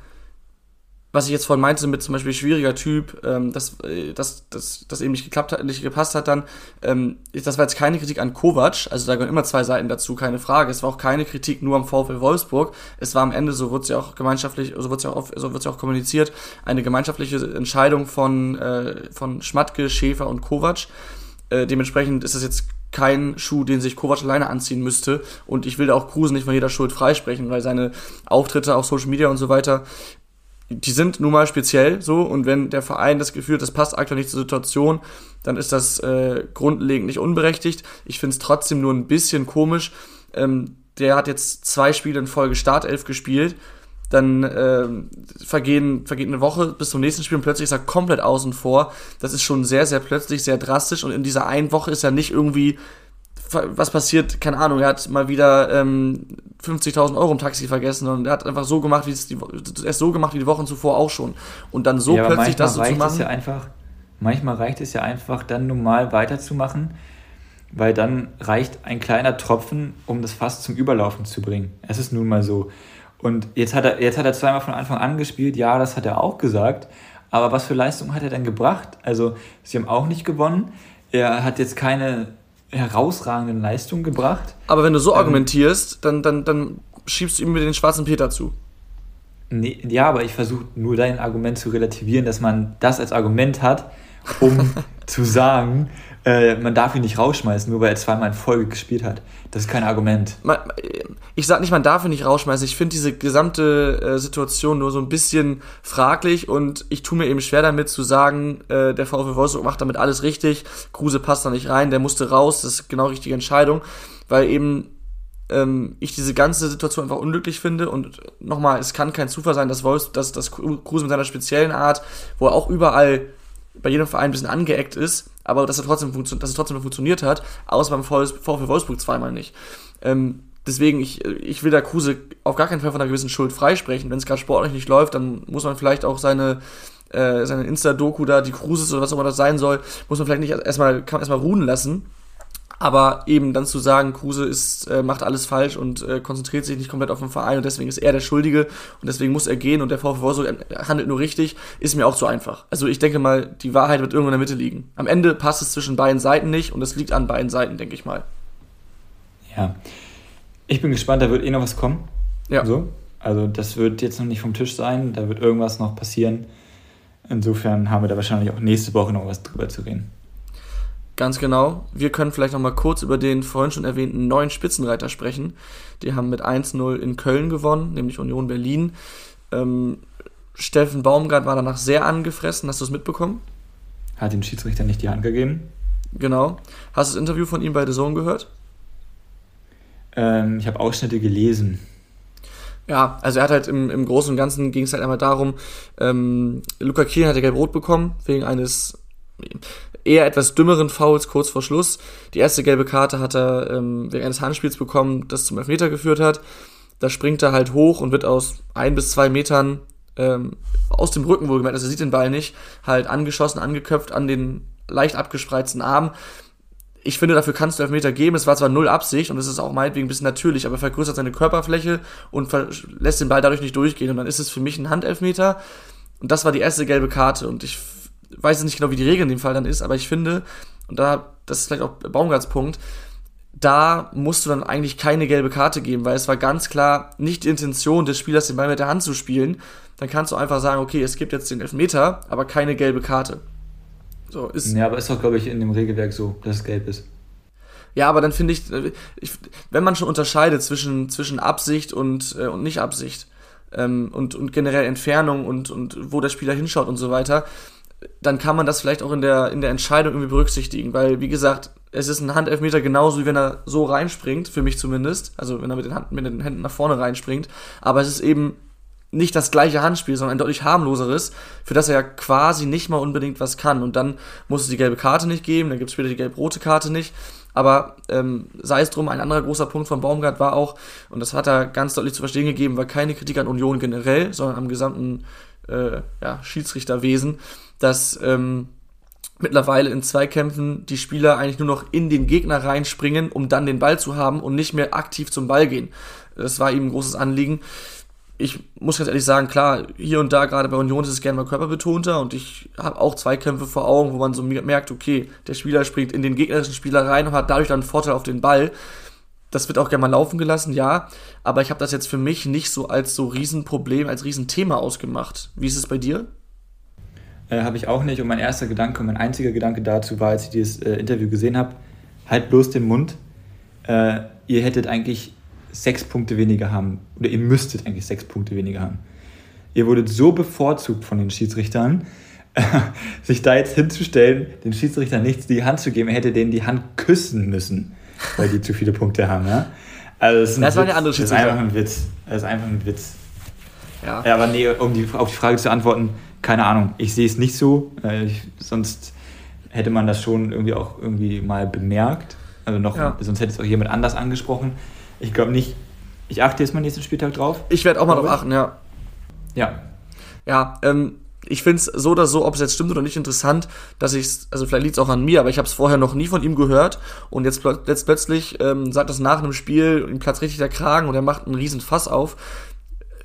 was ich jetzt vorhin meinte mit zum Beispiel schwieriger Typ, ähm, dass das, das, das eben nicht geklappt hat, nicht gepasst hat, dann, ähm, das war jetzt keine Kritik an Kovac, also da gehören immer zwei Seiten dazu, keine Frage. Es war auch keine Kritik nur am VfL Wolfsburg. Es war am Ende, so wurde es ja auch gemeinschaftlich, so wird es ja auch, so wird's ja auch kommuniziert, eine gemeinschaftliche Entscheidung von, äh, von Schmatke, Schäfer und Kovac. Äh, dementsprechend ist das jetzt kein Schuh, den sich Kovac alleine anziehen müsste. Und ich will da auch Kruse nicht von jeder Schuld freisprechen, weil seine Auftritte auf Social Media und so weiter die sind nun mal speziell so und wenn der Verein das Gefühl hat, das passt aktuell nicht zur Situation, dann ist das äh, grundlegend nicht unberechtigt. Ich finde es trotzdem nur ein bisschen komisch. Ähm, der hat jetzt zwei Spiele in Folge Startelf gespielt. Dann äh, vergehen, vergeht eine Woche bis zum nächsten Spiel und plötzlich ist er komplett außen vor. Das ist schon sehr, sehr plötzlich, sehr drastisch. Und in dieser einen Woche ist er nicht irgendwie was passiert, keine Ahnung, er hat mal wieder ähm, 50.000 Euro im Taxi vergessen und er hat einfach so gemacht, wie es die, er so gemacht wie die Wochen zuvor auch schon. Und dann so ja, plötzlich das so zu machen. Ja einfach, manchmal reicht es ja einfach, dann normal weiterzumachen, weil dann reicht ein kleiner Tropfen, um das Fass zum Überlaufen zu bringen. Es ist nun mal so. Und jetzt hat er, jetzt hat er zweimal von Anfang an gespielt, ja, das hat er auch gesagt. Aber was für Leistung hat er denn gebracht? Also, sie haben auch nicht gewonnen. Er hat jetzt keine herausragenden Leistung gebracht. Aber wenn du so ähm, argumentierst, dann, dann, dann schiebst du ihm mit den schwarzen Peter zu. Nee, ja, aber ich versuche nur dein Argument zu relativieren, dass man das als Argument hat, um zu sagen, äh, man darf ihn nicht rausschmeißen, nur weil er zweimal in Folge gespielt hat. Das ist kein Argument. Ich sage nicht, man darf ihn nicht rausschmeißen. Ich finde diese gesamte äh, Situation nur so ein bisschen fraglich und ich tue mir eben schwer damit zu sagen, äh, der VfL Wolfsburg macht damit alles richtig, Kruse passt da nicht rein, der musste raus, das ist genau die richtige Entscheidung, weil eben ähm, ich diese ganze Situation einfach unglücklich finde und nochmal, es kann kein Zufall sein, dass Wolfs, dass, dass Kruse mit seiner speziellen Art, wo er auch überall bei jedem Verein ein bisschen angeeckt ist, aber dass er trotzdem, dass es trotzdem funktioniert hat, außer beim VfL Wolfsburg zweimal nicht. Ähm, deswegen, ich, ich will da Kruse auf gar keinen Fall von einer gewissen Schuld freisprechen. Wenn es gerade sportlich nicht läuft, dann muss man vielleicht auch seine, äh, seine Insta-Doku da, die Cruises oder was auch immer das sein soll, muss man vielleicht nicht erstmal, kann erstmal ruhen lassen aber eben dann zu sagen, Kruse ist, äh, macht alles falsch und äh, konzentriert sich nicht komplett auf den Verein und deswegen ist er der Schuldige und deswegen muss er gehen und der VfW Wolfsburg handelt nur richtig, ist mir auch zu einfach. Also ich denke mal, die Wahrheit wird irgendwo in der Mitte liegen. Am Ende passt es zwischen beiden Seiten nicht und es liegt an beiden Seiten, denke ich mal. Ja. Ich bin gespannt, da wird eh noch was kommen. Ja. So. Also das wird jetzt noch nicht vom Tisch sein, da wird irgendwas noch passieren. Insofern haben wir da wahrscheinlich auch nächste Woche noch was drüber zu reden. Ganz genau. Wir können vielleicht noch mal kurz über den vorhin schon erwähnten neuen Spitzenreiter sprechen. Die haben mit 1-0 in Köln gewonnen, nämlich Union Berlin. Ähm, Steffen Baumgart war danach sehr angefressen. Hast du es mitbekommen? Hat dem Schiedsrichter nicht die Hand gegeben. Genau. Hast du das Interview von ihm bei The Zone gehört? Ähm, ich habe Ausschnitte gelesen. Ja, also er hat halt im, im Großen und Ganzen ging es halt einmal darum, ähm, Luca Kiel hat ja gelb-rot bekommen, wegen eines eher etwas dümmeren Fouls kurz vor Schluss. Die erste gelbe Karte hat er ähm, wegen eines Handspiels bekommen, das zum Elfmeter geführt hat. Da springt er halt hoch und wird aus ein bis zwei Metern ähm, aus dem Rücken wohlgemerkt, also er sieht den Ball nicht, halt angeschossen, angeköpft an den leicht abgespreizten Arm. Ich finde, dafür kannst du Elfmeter geben. Es war zwar null Absicht und es ist auch meinetwegen ein bisschen natürlich, aber er vergrößert seine Körperfläche und lässt den Ball dadurch nicht durchgehen. Und dann ist es für mich ein Handelfmeter. Und das war die erste gelbe Karte. Und ich weiß nicht genau, wie die Regel in dem Fall dann ist, aber ich finde, und da, das ist vielleicht auch Baumgarts Punkt, da musst du dann eigentlich keine gelbe Karte geben, weil es war ganz klar nicht die Intention des Spielers, den Ball mit der Hand zu spielen. Dann kannst du einfach sagen, okay, es gibt jetzt den Elfmeter, aber keine gelbe Karte. So, ist ja, aber ist doch, glaube ich, in dem Regelwerk so, dass es gelb ist. Ja, aber dann finde ich, ich, wenn man schon unterscheidet zwischen, zwischen Absicht und, äh, und Nicht-Absicht ähm, und, und generell Entfernung und, und wo der Spieler hinschaut und so weiter, dann kann man das vielleicht auch in der, in der Entscheidung irgendwie berücksichtigen, weil, wie gesagt, es ist ein Handelfmeter genauso, wie wenn er so reinspringt, für mich zumindest, also wenn er mit den, Hand, mit den Händen nach vorne reinspringt, aber es ist eben nicht das gleiche Handspiel, sondern ein deutlich harmloseres, für das er ja quasi nicht mal unbedingt was kann. Und dann muss es die gelbe Karte nicht geben, dann gibt es später die gelb-rote Karte nicht. Aber ähm, sei es drum, ein anderer großer Punkt von Baumgart war auch, und das hat er ganz deutlich zu verstehen gegeben, war keine Kritik an Union generell, sondern am gesamten äh, ja, Schiedsrichterwesen, dass ähm, mittlerweile in Zweikämpfen die Spieler eigentlich nur noch in den Gegner reinspringen, um dann den Ball zu haben und nicht mehr aktiv zum Ball gehen. Das war ihm ein großes Anliegen ich muss ganz ehrlich sagen, klar, hier und da, gerade bei Union, ist es gerne mal körperbetonter und ich habe auch Zweikämpfe vor Augen, wo man so merkt, okay, der Spieler springt in den gegnerischen Spieler rein und hat dadurch dann einen Vorteil auf den Ball. Das wird auch gerne mal laufen gelassen, ja, aber ich habe das jetzt für mich nicht so als so Riesenproblem, als Riesenthema ausgemacht. Wie ist es bei dir? Äh, habe ich auch nicht und mein erster Gedanke, mein einziger Gedanke dazu war, als ich dieses äh, Interview gesehen habe, halt bloß den Mund. Äh, ihr hättet eigentlich sechs Punkte weniger haben. Oder ihr müsstet eigentlich sechs Punkte weniger haben. Ihr wurdet so bevorzugt von den Schiedsrichtern, sich da jetzt hinzustellen, den Schiedsrichtern nichts die Hand zu geben, er hätte denen die Hand küssen müssen, weil die zu viele Punkte haben. Ja? Also das, ist das war eine andere Schiedsrichter. Das ist einfach ein Witz. Das ist einfach ein Witz. Ja. ja aber nee, um die, auf die Frage zu antworten, keine Ahnung. Ich sehe es nicht so. Ich, sonst hätte man das schon irgendwie auch irgendwie mal bemerkt. Also noch, ja. sonst hätte es auch jemand anders angesprochen. Ich glaube nicht. Ich achte jetzt mal nächsten Spieltag drauf. Ich werde auch mal drauf achten, ja. Ja. Ja, ähm, ich finde es so oder so, ob es jetzt stimmt oder nicht, interessant, dass ich es, also vielleicht liegt es auch an mir, aber ich habe es vorher noch nie von ihm gehört und jetzt, jetzt plötzlich ähm, sagt das nach einem Spiel, ihm platzt richtig der Kragen und er macht einen riesen Fass auf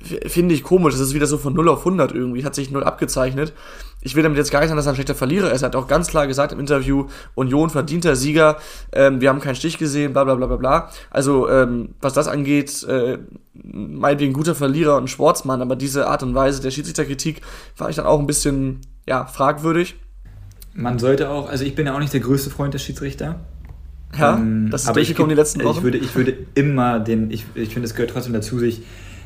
finde ich komisch. Das ist wieder so von 0 auf 100 irgendwie. Hat sich null abgezeichnet. Ich will damit jetzt gar nicht sagen, dass er ein schlechter Verlierer ist. Er hat auch ganz klar gesagt im Interview, Union verdienter Sieger. Ähm, wir haben keinen Stich gesehen, bla bla bla bla bla. Also, ähm, was das angeht, äh, meinetwegen guter Verlierer und Sportsmann. Aber diese Art und Weise der Schiedsrichterkritik war ich dann auch ein bisschen, ja, fragwürdig. Man sollte auch, also ich bin ja auch nicht der größte Freund der Schiedsrichter. Ja, ähm, das ist durchgekommen die letzten Wochen. Ich würde, ich würde immer den, ich, ich finde, es gehört trotzdem dazu, sich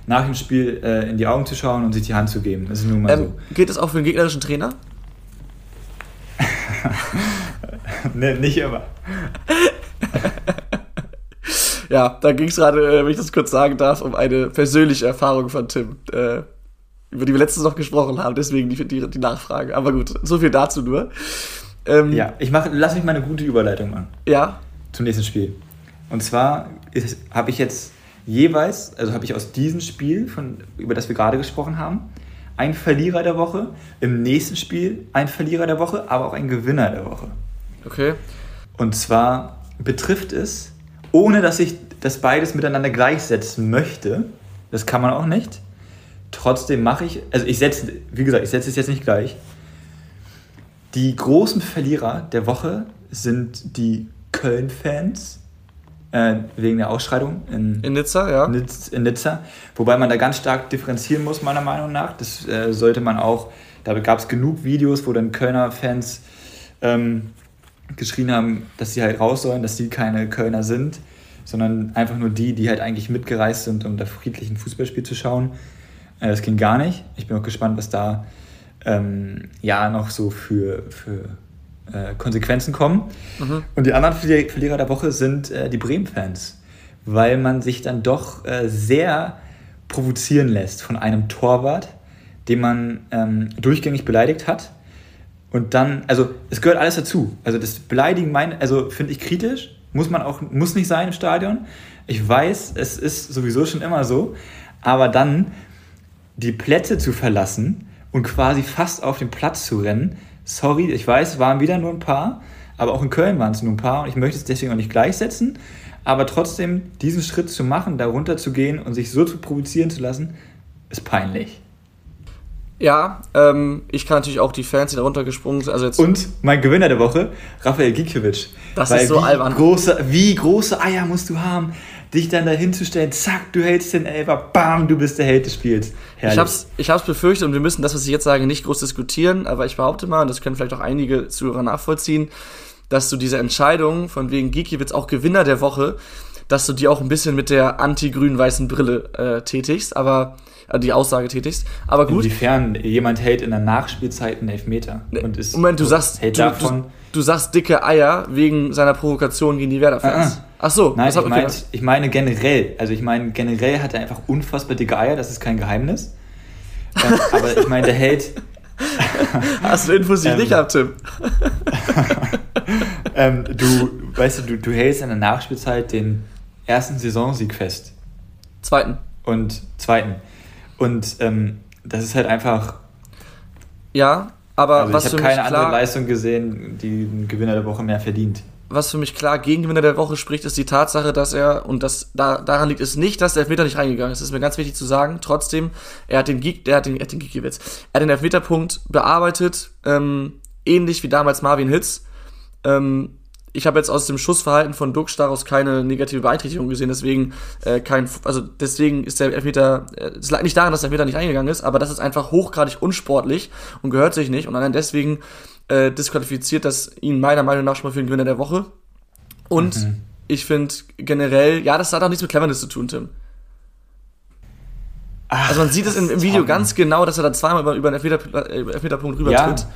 nach dem Spiel äh, in die Augen zu schauen und sich die Hand zu geben. Das ist nun mal ähm, so. Geht das auch für den gegnerischen Trainer? ne, nicht immer. ja, da ging es gerade, äh, wenn ich das kurz sagen darf, um eine persönliche Erfahrung von Tim, äh, über die wir letztens noch gesprochen haben, deswegen die, die, die Nachfrage. Aber gut, so viel dazu nur. Ähm, ja, ich mach, lass mich mal eine gute Überleitung machen. Ja. Zum nächsten Spiel. Und zwar habe ich jetzt jeweils, also habe ich aus diesem Spiel, von, über das wir gerade gesprochen haben, einen Verlierer der Woche, im nächsten Spiel ein Verlierer der Woche, aber auch ein Gewinner der Woche. Okay. Und zwar betrifft es, ohne dass ich das beides miteinander gleichsetzen möchte, das kann man auch nicht, trotzdem mache ich, also ich setze, wie gesagt, ich setze es jetzt nicht gleich. Die großen Verlierer der Woche sind die Köln-Fans äh, wegen der Ausschreitung in, in Nizza, ja. in Nizza. Wobei man da ganz stark differenzieren muss, meiner Meinung nach. Das äh, sollte man auch, da gab es genug Videos, wo dann Kölner Fans ähm, geschrien haben, dass sie halt raus sollen, dass sie keine Kölner sind, sondern einfach nur die, die halt eigentlich mitgereist sind, um da friedlichen Fußballspiel zu schauen. Äh, das ging gar nicht. Ich bin auch gespannt, was da ähm, ja noch so für, für äh, Konsequenzen kommen. Mhm. Und die anderen Verlierer der Woche sind äh, die Bremen-Fans, weil man sich dann doch äh, sehr provozieren lässt von einem Torwart, den man ähm, durchgängig beleidigt hat. Und dann, also es gehört alles dazu. Also das Beleidigen, mein, also finde ich kritisch, muss man auch, muss nicht sein im Stadion. Ich weiß, es ist sowieso schon immer so, aber dann die Plätze zu verlassen und quasi fast auf den Platz zu rennen, sorry, ich weiß, es waren wieder nur ein paar, aber auch in Köln waren es nur ein paar und ich möchte es deswegen auch nicht gleichsetzen. Aber trotzdem, diesen Schritt zu machen, da runter zu gehen und sich so zu provozieren zu lassen, ist peinlich. Ja, ähm, ich kann natürlich auch die Fans, die da runtergesprungen sind. Also jetzt Und mein Gewinner der Woche, Raphael Gikiewicz. Das Weil ist so wie albern. Große, wie große Eier musst du haben, dich dann da hinzustellen, zack, du hältst den Elfer, bam, du bist der Held des Spiels. Herrlich. Ich hab's, ich hab's befürchtet und wir müssen das, was ich jetzt sage, nicht groß diskutieren, aber ich behaupte mal, und das können vielleicht auch einige Zuhörer nachvollziehen, dass du diese Entscheidung von wegen Gikiewicz auch Gewinner der Woche, dass du die auch ein bisschen mit der anti-grün-weißen Brille äh, tätigst, aber äh, die Aussage tätigst. Aber gut, Inwiefern jemand hält in der Nachspielzeit einen Elfmeter und ist Moment, du sagst, hält du, davon. du, du sagst dicke Eier wegen seiner Provokation gegen die Werder-Fans. Ah, ah. Ach so, Nein, ich, mein, ich meine generell. Also ich meine generell hat er einfach unfassbar dicke Eier, das ist kein Geheimnis. Ähm, aber ich meine, der hält, Hast du Infos, die ich Ähm. nicht hab, Tim? ähm, du, weißt du, du, du hältst in der Nachspielzeit den ersten Saisonsieg fest. Zweiten. und zweiten. Und ähm, das ist halt einfach. Ja, aber Also was ich habe keine klar, andere Leistung gesehen, die einen Gewinner der Woche mehr verdient. was für mich klar Gegengewinner der Woche spricht, ist die Tatsache, dass er, und das, da, daran liegt es nicht, dass der Elfmeter nicht reingegangen ist. Das ist mir ganz wichtig zu sagen. Trotzdem, er hat den Geek, der hat den, er hat den Geekiewicz. Er hat den Elfmeterpunkt bearbeitet, ähm, ähnlich wie damals Marvin Hitz. Ähm, ich habe jetzt aus dem Schussverhalten von Dux daraus keine negative Beeinträchtigung gesehen, deswegen äh, kein, also deswegen ist der Elfmeter, äh, es lag nicht daran, dass der Elfmeter nicht eingegangen ist, aber das ist einfach hochgradig unsportlich und gehört sich nicht und allein deswegen äh, disqualifiziert das ihn meiner Meinung nach schon mal für den Gewinner der Woche. Und Mhm. ich finde generell, ja, das hat auch nichts mit Cleverness zu tun, Tim. Ach, Also man sieht es im, im Video ganz genau, dass er da zweimal über, über einen Elfmeter, äh, Elfmeterpunkt Ja, rübertritt.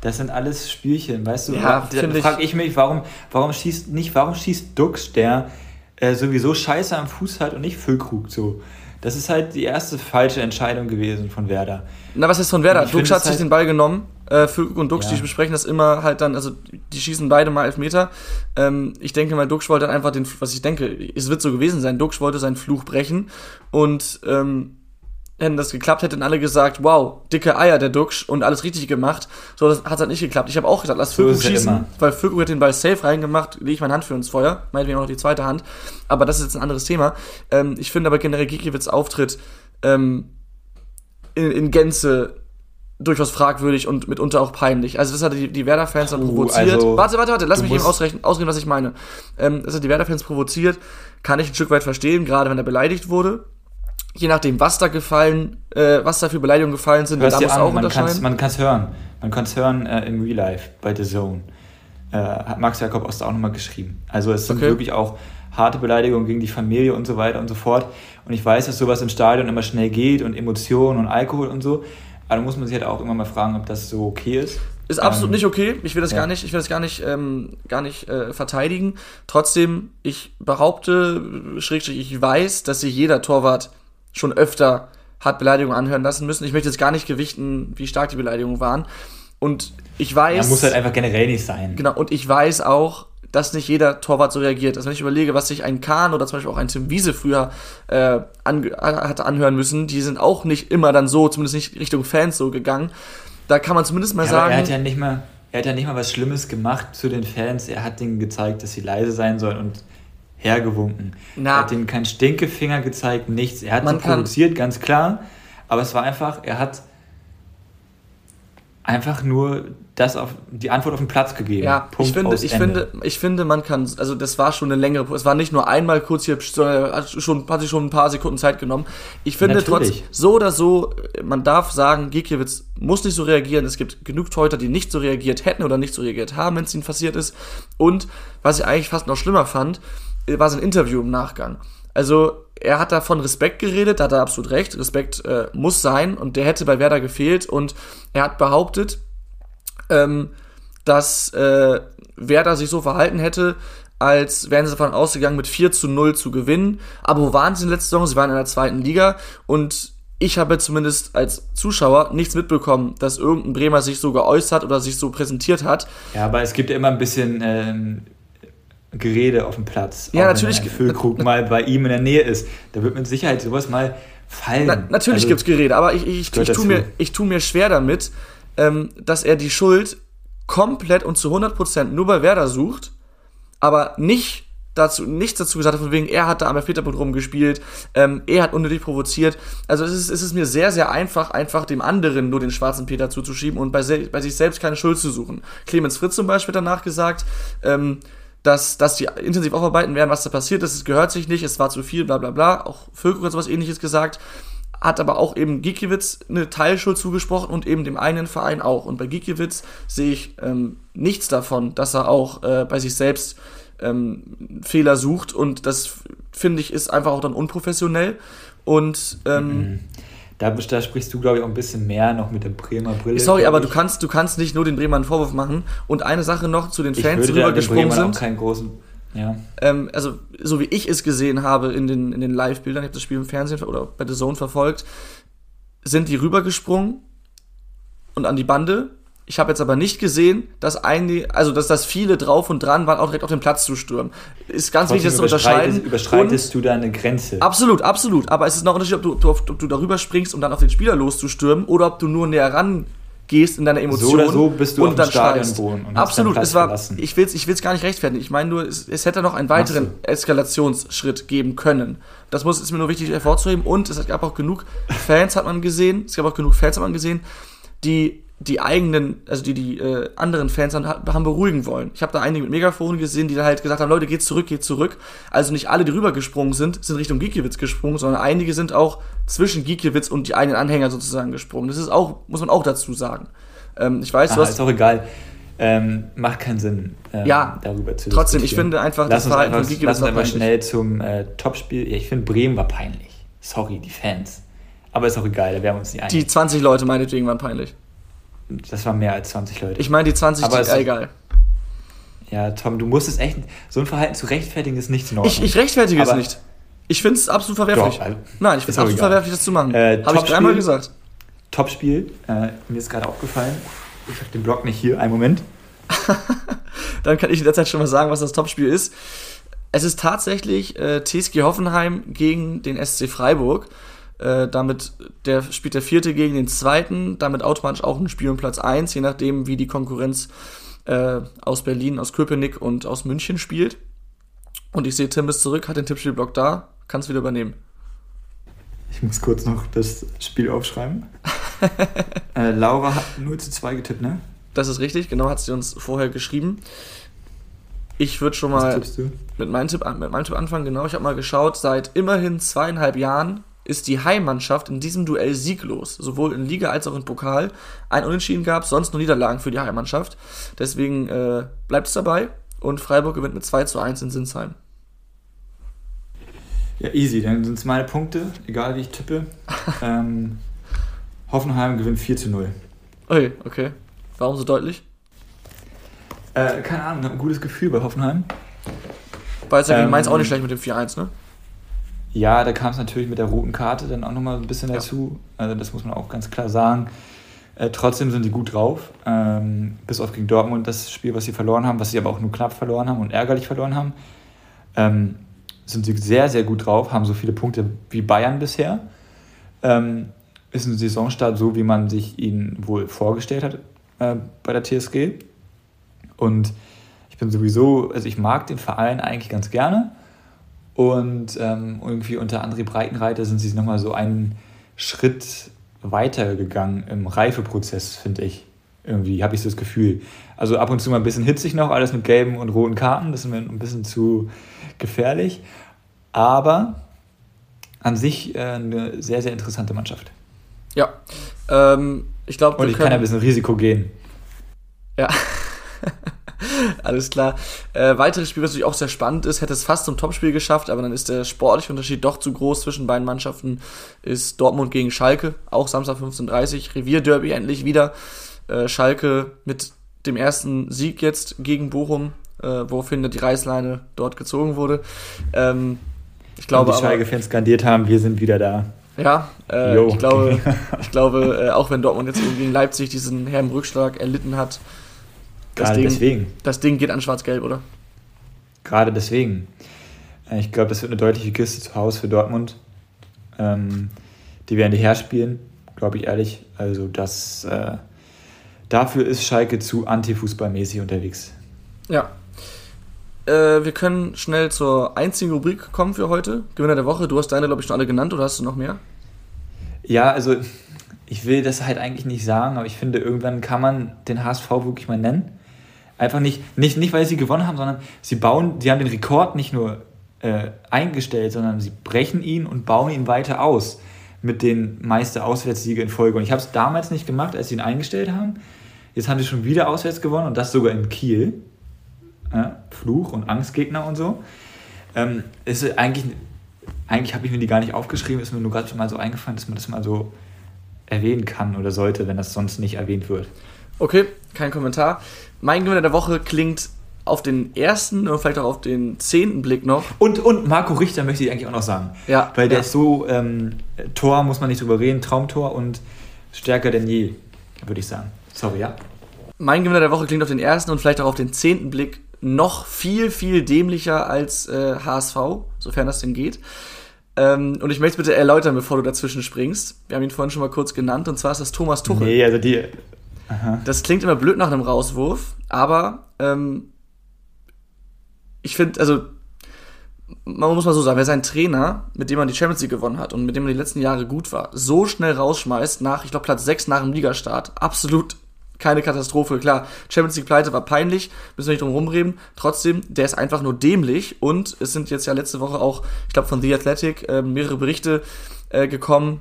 Das sind alles Spielchen, weißt du? Ja, da frage ich mich, warum, warum schießt nicht, warum schießt Dux, der äh, sowieso Scheiße am Fuß hat und nicht Füllkrug so? Das ist halt die erste falsche Entscheidung gewesen von Werder. Na, was ist von Werder? Dux hat sich halt- den Ball genommen. Äh, Füllkrug und Dux, Ja. die besprechen das immer halt dann, also die schießen beide mal Elfmeter. Ähm, ich denke mal, Dux wollte einfach den, was ich denke, es wird so gewesen sein, Dux wollte seinen Fluch brechen und ähm, wenn das geklappt, hätten alle gesagt, wow, dicke Eier der Dux und alles richtig gemacht. So, das hat halt nicht geklappt. Ich habe auch gesagt, lass So Füllkrug er schießen, immer. weil Füllkrug hat den Ball safe reingemacht, lege ich meine Hand für ins Feuer, meinetwegen auch noch die zweite Hand. Aber das ist jetzt ein anderes Thema. Ähm, ich finde aber generell Gikiewicz Auftritt ähm, in, in Gänze durchaus fragwürdig und mitunter auch peinlich. Also das hat die, die Werder-Fans dann provoziert. also, warte, warte, warte, lass mich eben ausrechnen, ausreden, was ich meine. Ähm, das hat die Werder-Fans provoziert, kann ich ein Stück weit verstehen, gerade wenn er beleidigt wurde. Je nachdem, was da gefallen, äh, was da für Beleidigungen gefallen sind, Hörst da muss an, auch man kann es unterscheiden. man kann's hören. Man kann es hören äh, im Real Life bei The Zone. Äh, hat Max Jakob Ost auch nochmal geschrieben. Also es sind Okay. wirklich auch harte Beleidigungen gegen die Familie und so weiter und so fort. Und ich weiß, dass sowas im Stadion immer schnell geht und Emotionen und Alkohol und so. Aber da muss man sich halt auch immer mal fragen, ob das so okay ist. Ist absolut Ähm, nicht okay. Ich will das ja. gar nicht, ich will das gar nicht, ähm, gar nicht äh, verteidigen. Trotzdem, ich behaupte, schrägstrich, ich weiß, dass sich jeder Torwart schon öfter hat Beleidigungen anhören lassen müssen. Ich möchte jetzt gar nicht gewichten, wie stark die Beleidigungen waren. Und ich weiß. Ja, muss halt einfach generell nicht sein. Genau, und ich weiß auch, dass nicht jeder Torwart so reagiert. Also wenn ich überlege, was sich ein Kahn oder zum Beispiel auch ein Tim Wiese früher äh, ange- hat anhören müssen, die sind auch nicht immer dann so, zumindest nicht Richtung Fans so gegangen. Da kann man zumindest mal Ja, sagen. er hat ja nicht mal, er hat ja nicht mal was Schlimmes gemacht zu den Fans. Er hat denen gezeigt, dass sie leise sein sollen und hergewunken. Na. er hat ihnen keinen Stinkefinger gezeigt, nichts. Er hat Man provoziert, ganz klar. Aber es war einfach, er hat einfach nur das auf die Antwort auf den Platz gegeben. Ja, Punkt ich finde, ich Ende. finde, ich finde, man kann, also das war schon eine längere, es war nicht nur einmal kurz hier, sondern er hat schon, hat sich schon ein paar Sekunden Zeit genommen. Ich finde Natürlich. trotz, so oder so, man darf sagen, Gikiewicz muss nicht so reagieren. Es gibt genug Torhüter, die nicht so reagiert hätten oder nicht so reagiert haben, wenn es ihnen passiert ist. Und was ich eigentlich fast noch schlimmer fand, war sein Interview im Nachgang. Also er hat da von Respekt geredet, da hat er absolut recht. Respekt äh, muss sein und der hätte bei Werder gefehlt und er hat behauptet, ähm, dass äh, Werder sich so verhalten hätte, als wären sie davon ausgegangen, mit 4 zu 0 zu gewinnen. Aber wo waren sie in der letzten Saison? Sie waren in der zweiten Liga und ich habe zumindest als Zuschauer nichts mitbekommen, dass irgendein Bremer sich so geäußert oder sich so präsentiert hat. Ja, aber es gibt ja immer ein bisschen ähm, Gerede auf dem Platz. Ja, natürlich Wenn ein gibt- Füllkrug mal bei ihm in der Nähe ist. Da wird mit Sicherheit sowas mal fallen. Na, natürlich Also, gibt's Gerede, aber ich, ich, ich, ich, tu dazu. mir, ich tu mir schwer damit, ähm, dass er die Schuld komplett und zu 100% nur bei Werder sucht, aber nicht dazu nichts dazu gesagt hat, von wegen, er hat da am Elfmeterpunkt rumgespielt, ähm, er hat unnötig provoziert. Also es ist, es ist mir sehr, sehr einfach, einfach dem anderen nur den schwarzen Peter zuzuschieben und bei, bei sich selbst keine Schuld zu suchen. Clemens Fritz zum Beispiel hat danach gesagt, ähm, dass, dass die intensiv aufarbeiten werden, was da passiert ist, es gehört sich nicht, es war zu viel, bla bla bla. Auch Völker hat sowas ähnliches gesagt hat aber auch eben Gikiewicz eine Teilschuld zugesprochen und eben dem eigenen Verein auch. Und bei Gikiewicz sehe ich ähm, nichts davon, dass er auch äh, bei sich selbst ähm, Fehler sucht und das finde ich ist einfach auch dann unprofessionell und ähm, mhm. Da, da, sprichst du, glaube ich, auch ein bisschen mehr noch mit der Bremer Brille. Sorry, aber du kannst, du kannst nicht nur den Bremer einen Vorwurf machen. Und eine Sache noch zu den Fans, die rübergesprungen sind. Auch keinen großen, ja. Ähm, also, so wie ich es gesehen habe in den, in den Live-Bildern, ich habe das Spiel im Fernsehen oder bei The Zone verfolgt, sind die rübergesprungen und an die Bande ich habe jetzt aber nicht gesehen, dass einige, also dass das viele drauf und dran waren, auch direkt auf den Platz zu stürmen. Ist ganz wichtig, das zu unterscheiden. Überschreitest du deine Grenze? Absolut, absolut. Aber es ist noch ein Unterschied, ob du, ob du darüber springst, um dann auf den Spieler loszustürmen, oder ob du nur näher ran gehst in deiner Emotion so oder so bist du und dann schreist. Absolut, es war, ich will es ich will's gar nicht rechtfertigen. Ich meine nur, es, es hätte noch einen weiteren Eskalationsschritt geben können. Das muss, ist mir nur wichtig hervorzuheben. Und es gab auch genug Fans, hat man gesehen, es gab auch genug Fans, hat man gesehen, die die eigenen, also die die äh, anderen Fans haben, haben beruhigen wollen. Ich habe da einige mit Megafonen gesehen, die da halt gesagt haben, Leute, geht zurück, geht zurück. Also nicht alle, die rübergesprungen sind, sind Richtung Gikiewicz gesprungen, sondern einige sind auch zwischen Gikiewicz und die eigenen Anhänger sozusagen gesprungen. Das ist auch, muss man auch dazu sagen. Ähm, ich weiß, Aha, du hast, ist auch egal. Ähm, macht keinen Sinn, ähm, ja, darüber zu trotzdem, ich finde einfach, lass das Verhalten einfach, von Gikiewicz Lass uns einfach schnell zum äh, Topspiel. Ja, ich finde, Bremen war peinlich. Sorry, die Fans. Aber ist auch egal, da werden wir uns nicht einig. Die 20 Leute meinetwegen waren peinlich. Das waren mehr als 20 Leute. Ich meine, die 20, aber die, egal. Ja, Tom, du musst es echt. So ein Verhalten zu rechtfertigen ist nicht in Ordnung. Ich, ich rechtfertige aber es nicht. Ich finde es absolut verwerflich. Doch, also, Nein, ich finde es absolut egal. verwerflich, das zu machen. Äh, habe ich dreimal gesagt. Topspiel. Äh, mir ist gerade aufgefallen. Ich habe den Blog nicht hier. Einen Moment. Dann kann ich in der Zeit schon mal sagen, was das Topspiel ist. Es ist tatsächlich äh, TSG Hoffenheim gegen den SC Freiburg. Äh, damit der, spielt der vierte gegen den zweiten, damit automatisch auch ein Spiel um Platz 1, je nachdem, wie die Konkurrenz äh, aus Berlin, aus Köpenick und aus München spielt. Und ich sehe, Tim ist zurück, hat den Tippspielblock da, kann es wieder übernehmen. Ich muss kurz noch das Spiel aufschreiben. äh, Laura hat 0 zu 2 getippt, ne? Das ist richtig, genau, hat sie uns vorher geschrieben. Ich würde schon mal mit meinem, Tipp, mit meinem Tipp anfangen, genau. Ich habe mal geschaut, seit immerhin zweieinhalb Jahren ist die Heimmannschaft in diesem Duell sieglos. Sowohl in Liga als auch in Pokal. Ein Unentschieden gab es, sonst nur Niederlagen für die Heimmannschaft. Deswegen äh, bleibt es dabei und Freiburg gewinnt mit 2 zu 1 in Sinsheim. Ja, easy. Dann sind es meine Punkte, egal wie ich tippe. ähm, Hoffenheim gewinnt 4 zu 0. Okay, okay. Warum so deutlich? Äh, keine Ahnung, ein gutes Gefühl bei Hoffenheim. Weil es ja gegen ähm, Mainz auch nicht schlecht mit dem 4-1, ne? Ja, da kam es natürlich mit der roten Karte dann auch nochmal ein bisschen ja. dazu. Also das muss man auch ganz klar sagen. Äh, trotzdem sind sie gut drauf. Ähm, bis auf gegen Dortmund das Spiel, was sie verloren haben, was sie aber auch nur knapp verloren haben und ärgerlich verloren haben, ähm, sind sie sehr, sehr gut drauf, haben so viele Punkte wie Bayern bisher. Ähm, ist ein Saisonstart so, wie man sich ihn wohl vorgestellt hat äh, bei der TSG. Und ich bin sowieso, also ich mag den Verein eigentlich ganz gerne. Und ähm, irgendwie unter André Breitenreiter sind sie nochmal so einen Schritt weiter gegangen im Reifeprozess, finde ich. Irgendwie habe ich so das Gefühl. Also ab und zu mal ein bisschen hitzig noch, alles mit gelben und roten Karten, das ist mir ein bisschen zu gefährlich. Aber an sich äh, eine sehr, sehr interessante Mannschaft. Ja, ähm, ich glaube. Und ich kann ein bisschen Risiko gehen. Ja. Alles klar. Äh, weiteres Spiel, was natürlich auch sehr spannend ist, hätte es fast zum Topspiel geschafft, aber dann ist der sportliche Unterschied doch zu groß zwischen beiden Mannschaften, ist Dortmund gegen Schalke, auch Samstag 15.30 Revierderby endlich wieder. Äh, Schalke mit dem ersten Sieg jetzt gegen Bochum, äh, woraufhin die Reißleine dort gezogen wurde. Ähm, ich glaube Und die Schalke-Fans skandiert haben, wir sind wieder da. Ja, äh, ich glaube, ich glaube äh, auch wenn Dortmund jetzt gegen Leipzig diesen herben Rückschlag erlitten hat, das Gerade Ding, deswegen. Das Ding geht an Schwarz-Gelb, oder? Gerade deswegen. Äh, ich glaube, das wird eine deutliche Kiste zu Hause für Dortmund. Ähm, die werden die herspielen, glaube ich ehrlich. Also das, äh, dafür ist Schalke zu antifußballmäßig unterwegs. Ja. äh, wir können schnell zur einzigen Rubrik kommen für heute. Gewinner der Woche. Du hast deine, glaube ich, schon alle genannt oder hast du noch mehr? Ja, also ich will das halt eigentlich nicht sagen, aber ich finde, irgendwann kann man den HSV wirklich mal nennen. Einfach nicht, nicht, nicht weil sie gewonnen haben, sondern sie bauen, sie haben den Rekord nicht nur äh, eingestellt, sondern sie brechen ihn und bauen ihn weiter aus mit den meisten Auswärtssiege in Folge. Und ich habe es damals nicht gemacht, als sie ihn eingestellt haben. Jetzt haben sie schon wieder auswärts gewonnen und das sogar in Kiel. Ja, Fluch und Angstgegner und so. Ähm, ist eigentlich, eigentlich habe ich mir die gar nicht aufgeschrieben, ist mir nur gerade mal so eingefallen, dass man das mal so erwähnen kann oder sollte, wenn das sonst nicht erwähnt wird. Okay, kein Kommentar. Mein Gewinner der Woche klingt auf den ersten und vielleicht auch auf den zehnten Blick noch. Und, und Marco Richter möchte ich eigentlich auch noch sagen. Ja. Weil der ja. ist so, ähm, Tor muss man nicht drüber reden, Traumtor und stärker denn je, würde ich sagen. Sorry, ja. Mein Gewinner der Woche klingt auf den ersten und vielleicht auch auf den zehnten Blick noch viel, viel dämlicher als äh, HSV, sofern das denn geht. Ähm, und ich möchte bitte erläutern, bevor du dazwischen springst. Wir haben ihn vorhin schon mal kurz genannt, und zwar ist das Thomas Tuchel. Nee, also die. Aha. Das klingt immer blöd nach einem Rauswurf, aber ähm, ich finde, also man muss mal so sagen, wer seinen Trainer, mit dem man die Champions League gewonnen hat und mit dem man die letzten Jahre gut war, so schnell rausschmeißt, nach, ich glaube, Platz 6 nach dem Ligastart, absolut keine Katastrophe. Klar, Champions League Pleite war peinlich, müssen wir nicht drum rumreden. Trotzdem, der ist einfach nur dämlich und es sind jetzt ja letzte Woche auch, ich glaube, von The Athletic äh, mehrere Berichte äh, gekommen,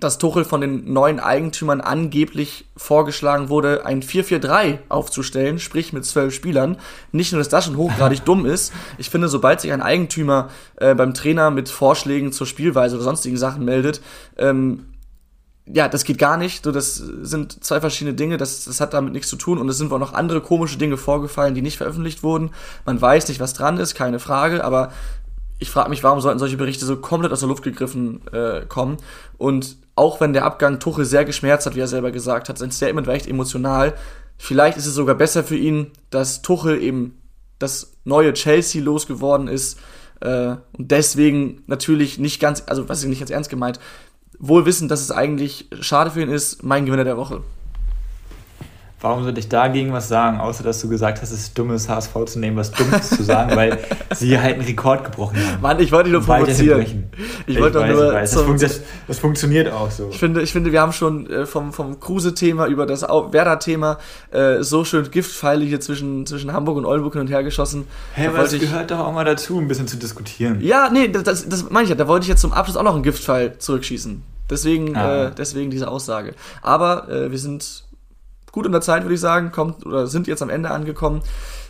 dass Tuchel von den neuen Eigentümern angeblich vorgeschlagen wurde, ein 4-4-3 aufzustellen, sprich mit zwölf Spielern. Nicht nur, dass das schon hochgradig dumm ist, ich finde, sobald sich ein Eigentümer äh, beim Trainer mit Vorschlägen zur Spielweise oder sonstigen Sachen meldet, ähm, ja, das geht gar nicht. So, das sind zwei verschiedene Dinge. Das, das hat damit nichts zu tun. Und es sind wohl noch andere komische Dinge vorgefallen, die nicht veröffentlicht wurden. Man weiß nicht, was dran ist, keine Frage. Aber ich frage mich, warum sollten solche Berichte so komplett aus der Luft gegriffen äh, kommen? Und auch wenn der Abgang Tuchel sehr geschmerzt hat, wie er selber gesagt hat, sein Statement war echt emotional. Vielleicht ist es sogar besser für ihn, dass Tuchel eben das neue Chelsea losgeworden ist. Äh, und deswegen natürlich nicht ganz, also was ich nicht jetzt ernst gemeint, wohl wissend, dass es eigentlich schade für ihn ist, mein Gewinner der Woche. Warum sollte ich dagegen was sagen, außer dass du gesagt hast, es ist dumm, das HSV zu nehmen, was Dummes zu sagen, weil sie halt einen Rekord gebrochen haben. Mann, ich wollte dich nur provozieren. Ich, ich wollte weiß, nur. Das, fun das, das, funktioniert auch so. Ich finde, ich finde wir haben schon äh, vom, vom Kruse-Thema über das Werder-Thema äh, so schön Giftpfeile hier zwischen, zwischen Hamburg und Oldenburg hin und her geschossen. Hä, hey, aber das gehört doch auch mal dazu, ein bisschen zu diskutieren. Ja, nee, das, das meine ich ja. Da wollte ich jetzt zum Abschluss auch noch einen Giftpfeil zurückschießen. Deswegen, ah. äh, deswegen diese Aussage. Aber äh, wir sind gut in der Zeit, würde ich sagen, kommt oder sind jetzt am Ende angekommen.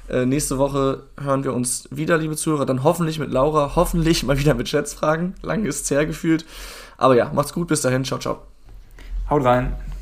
Äh, nächste Woche hören wir uns wieder, liebe Zuhörer, dann hoffentlich mit Laura, hoffentlich mal wieder mit Schätzfragen. Lange ist es hergefühlt. Aber ja, macht's gut, bis dahin, ciao, ciao. Haut rein.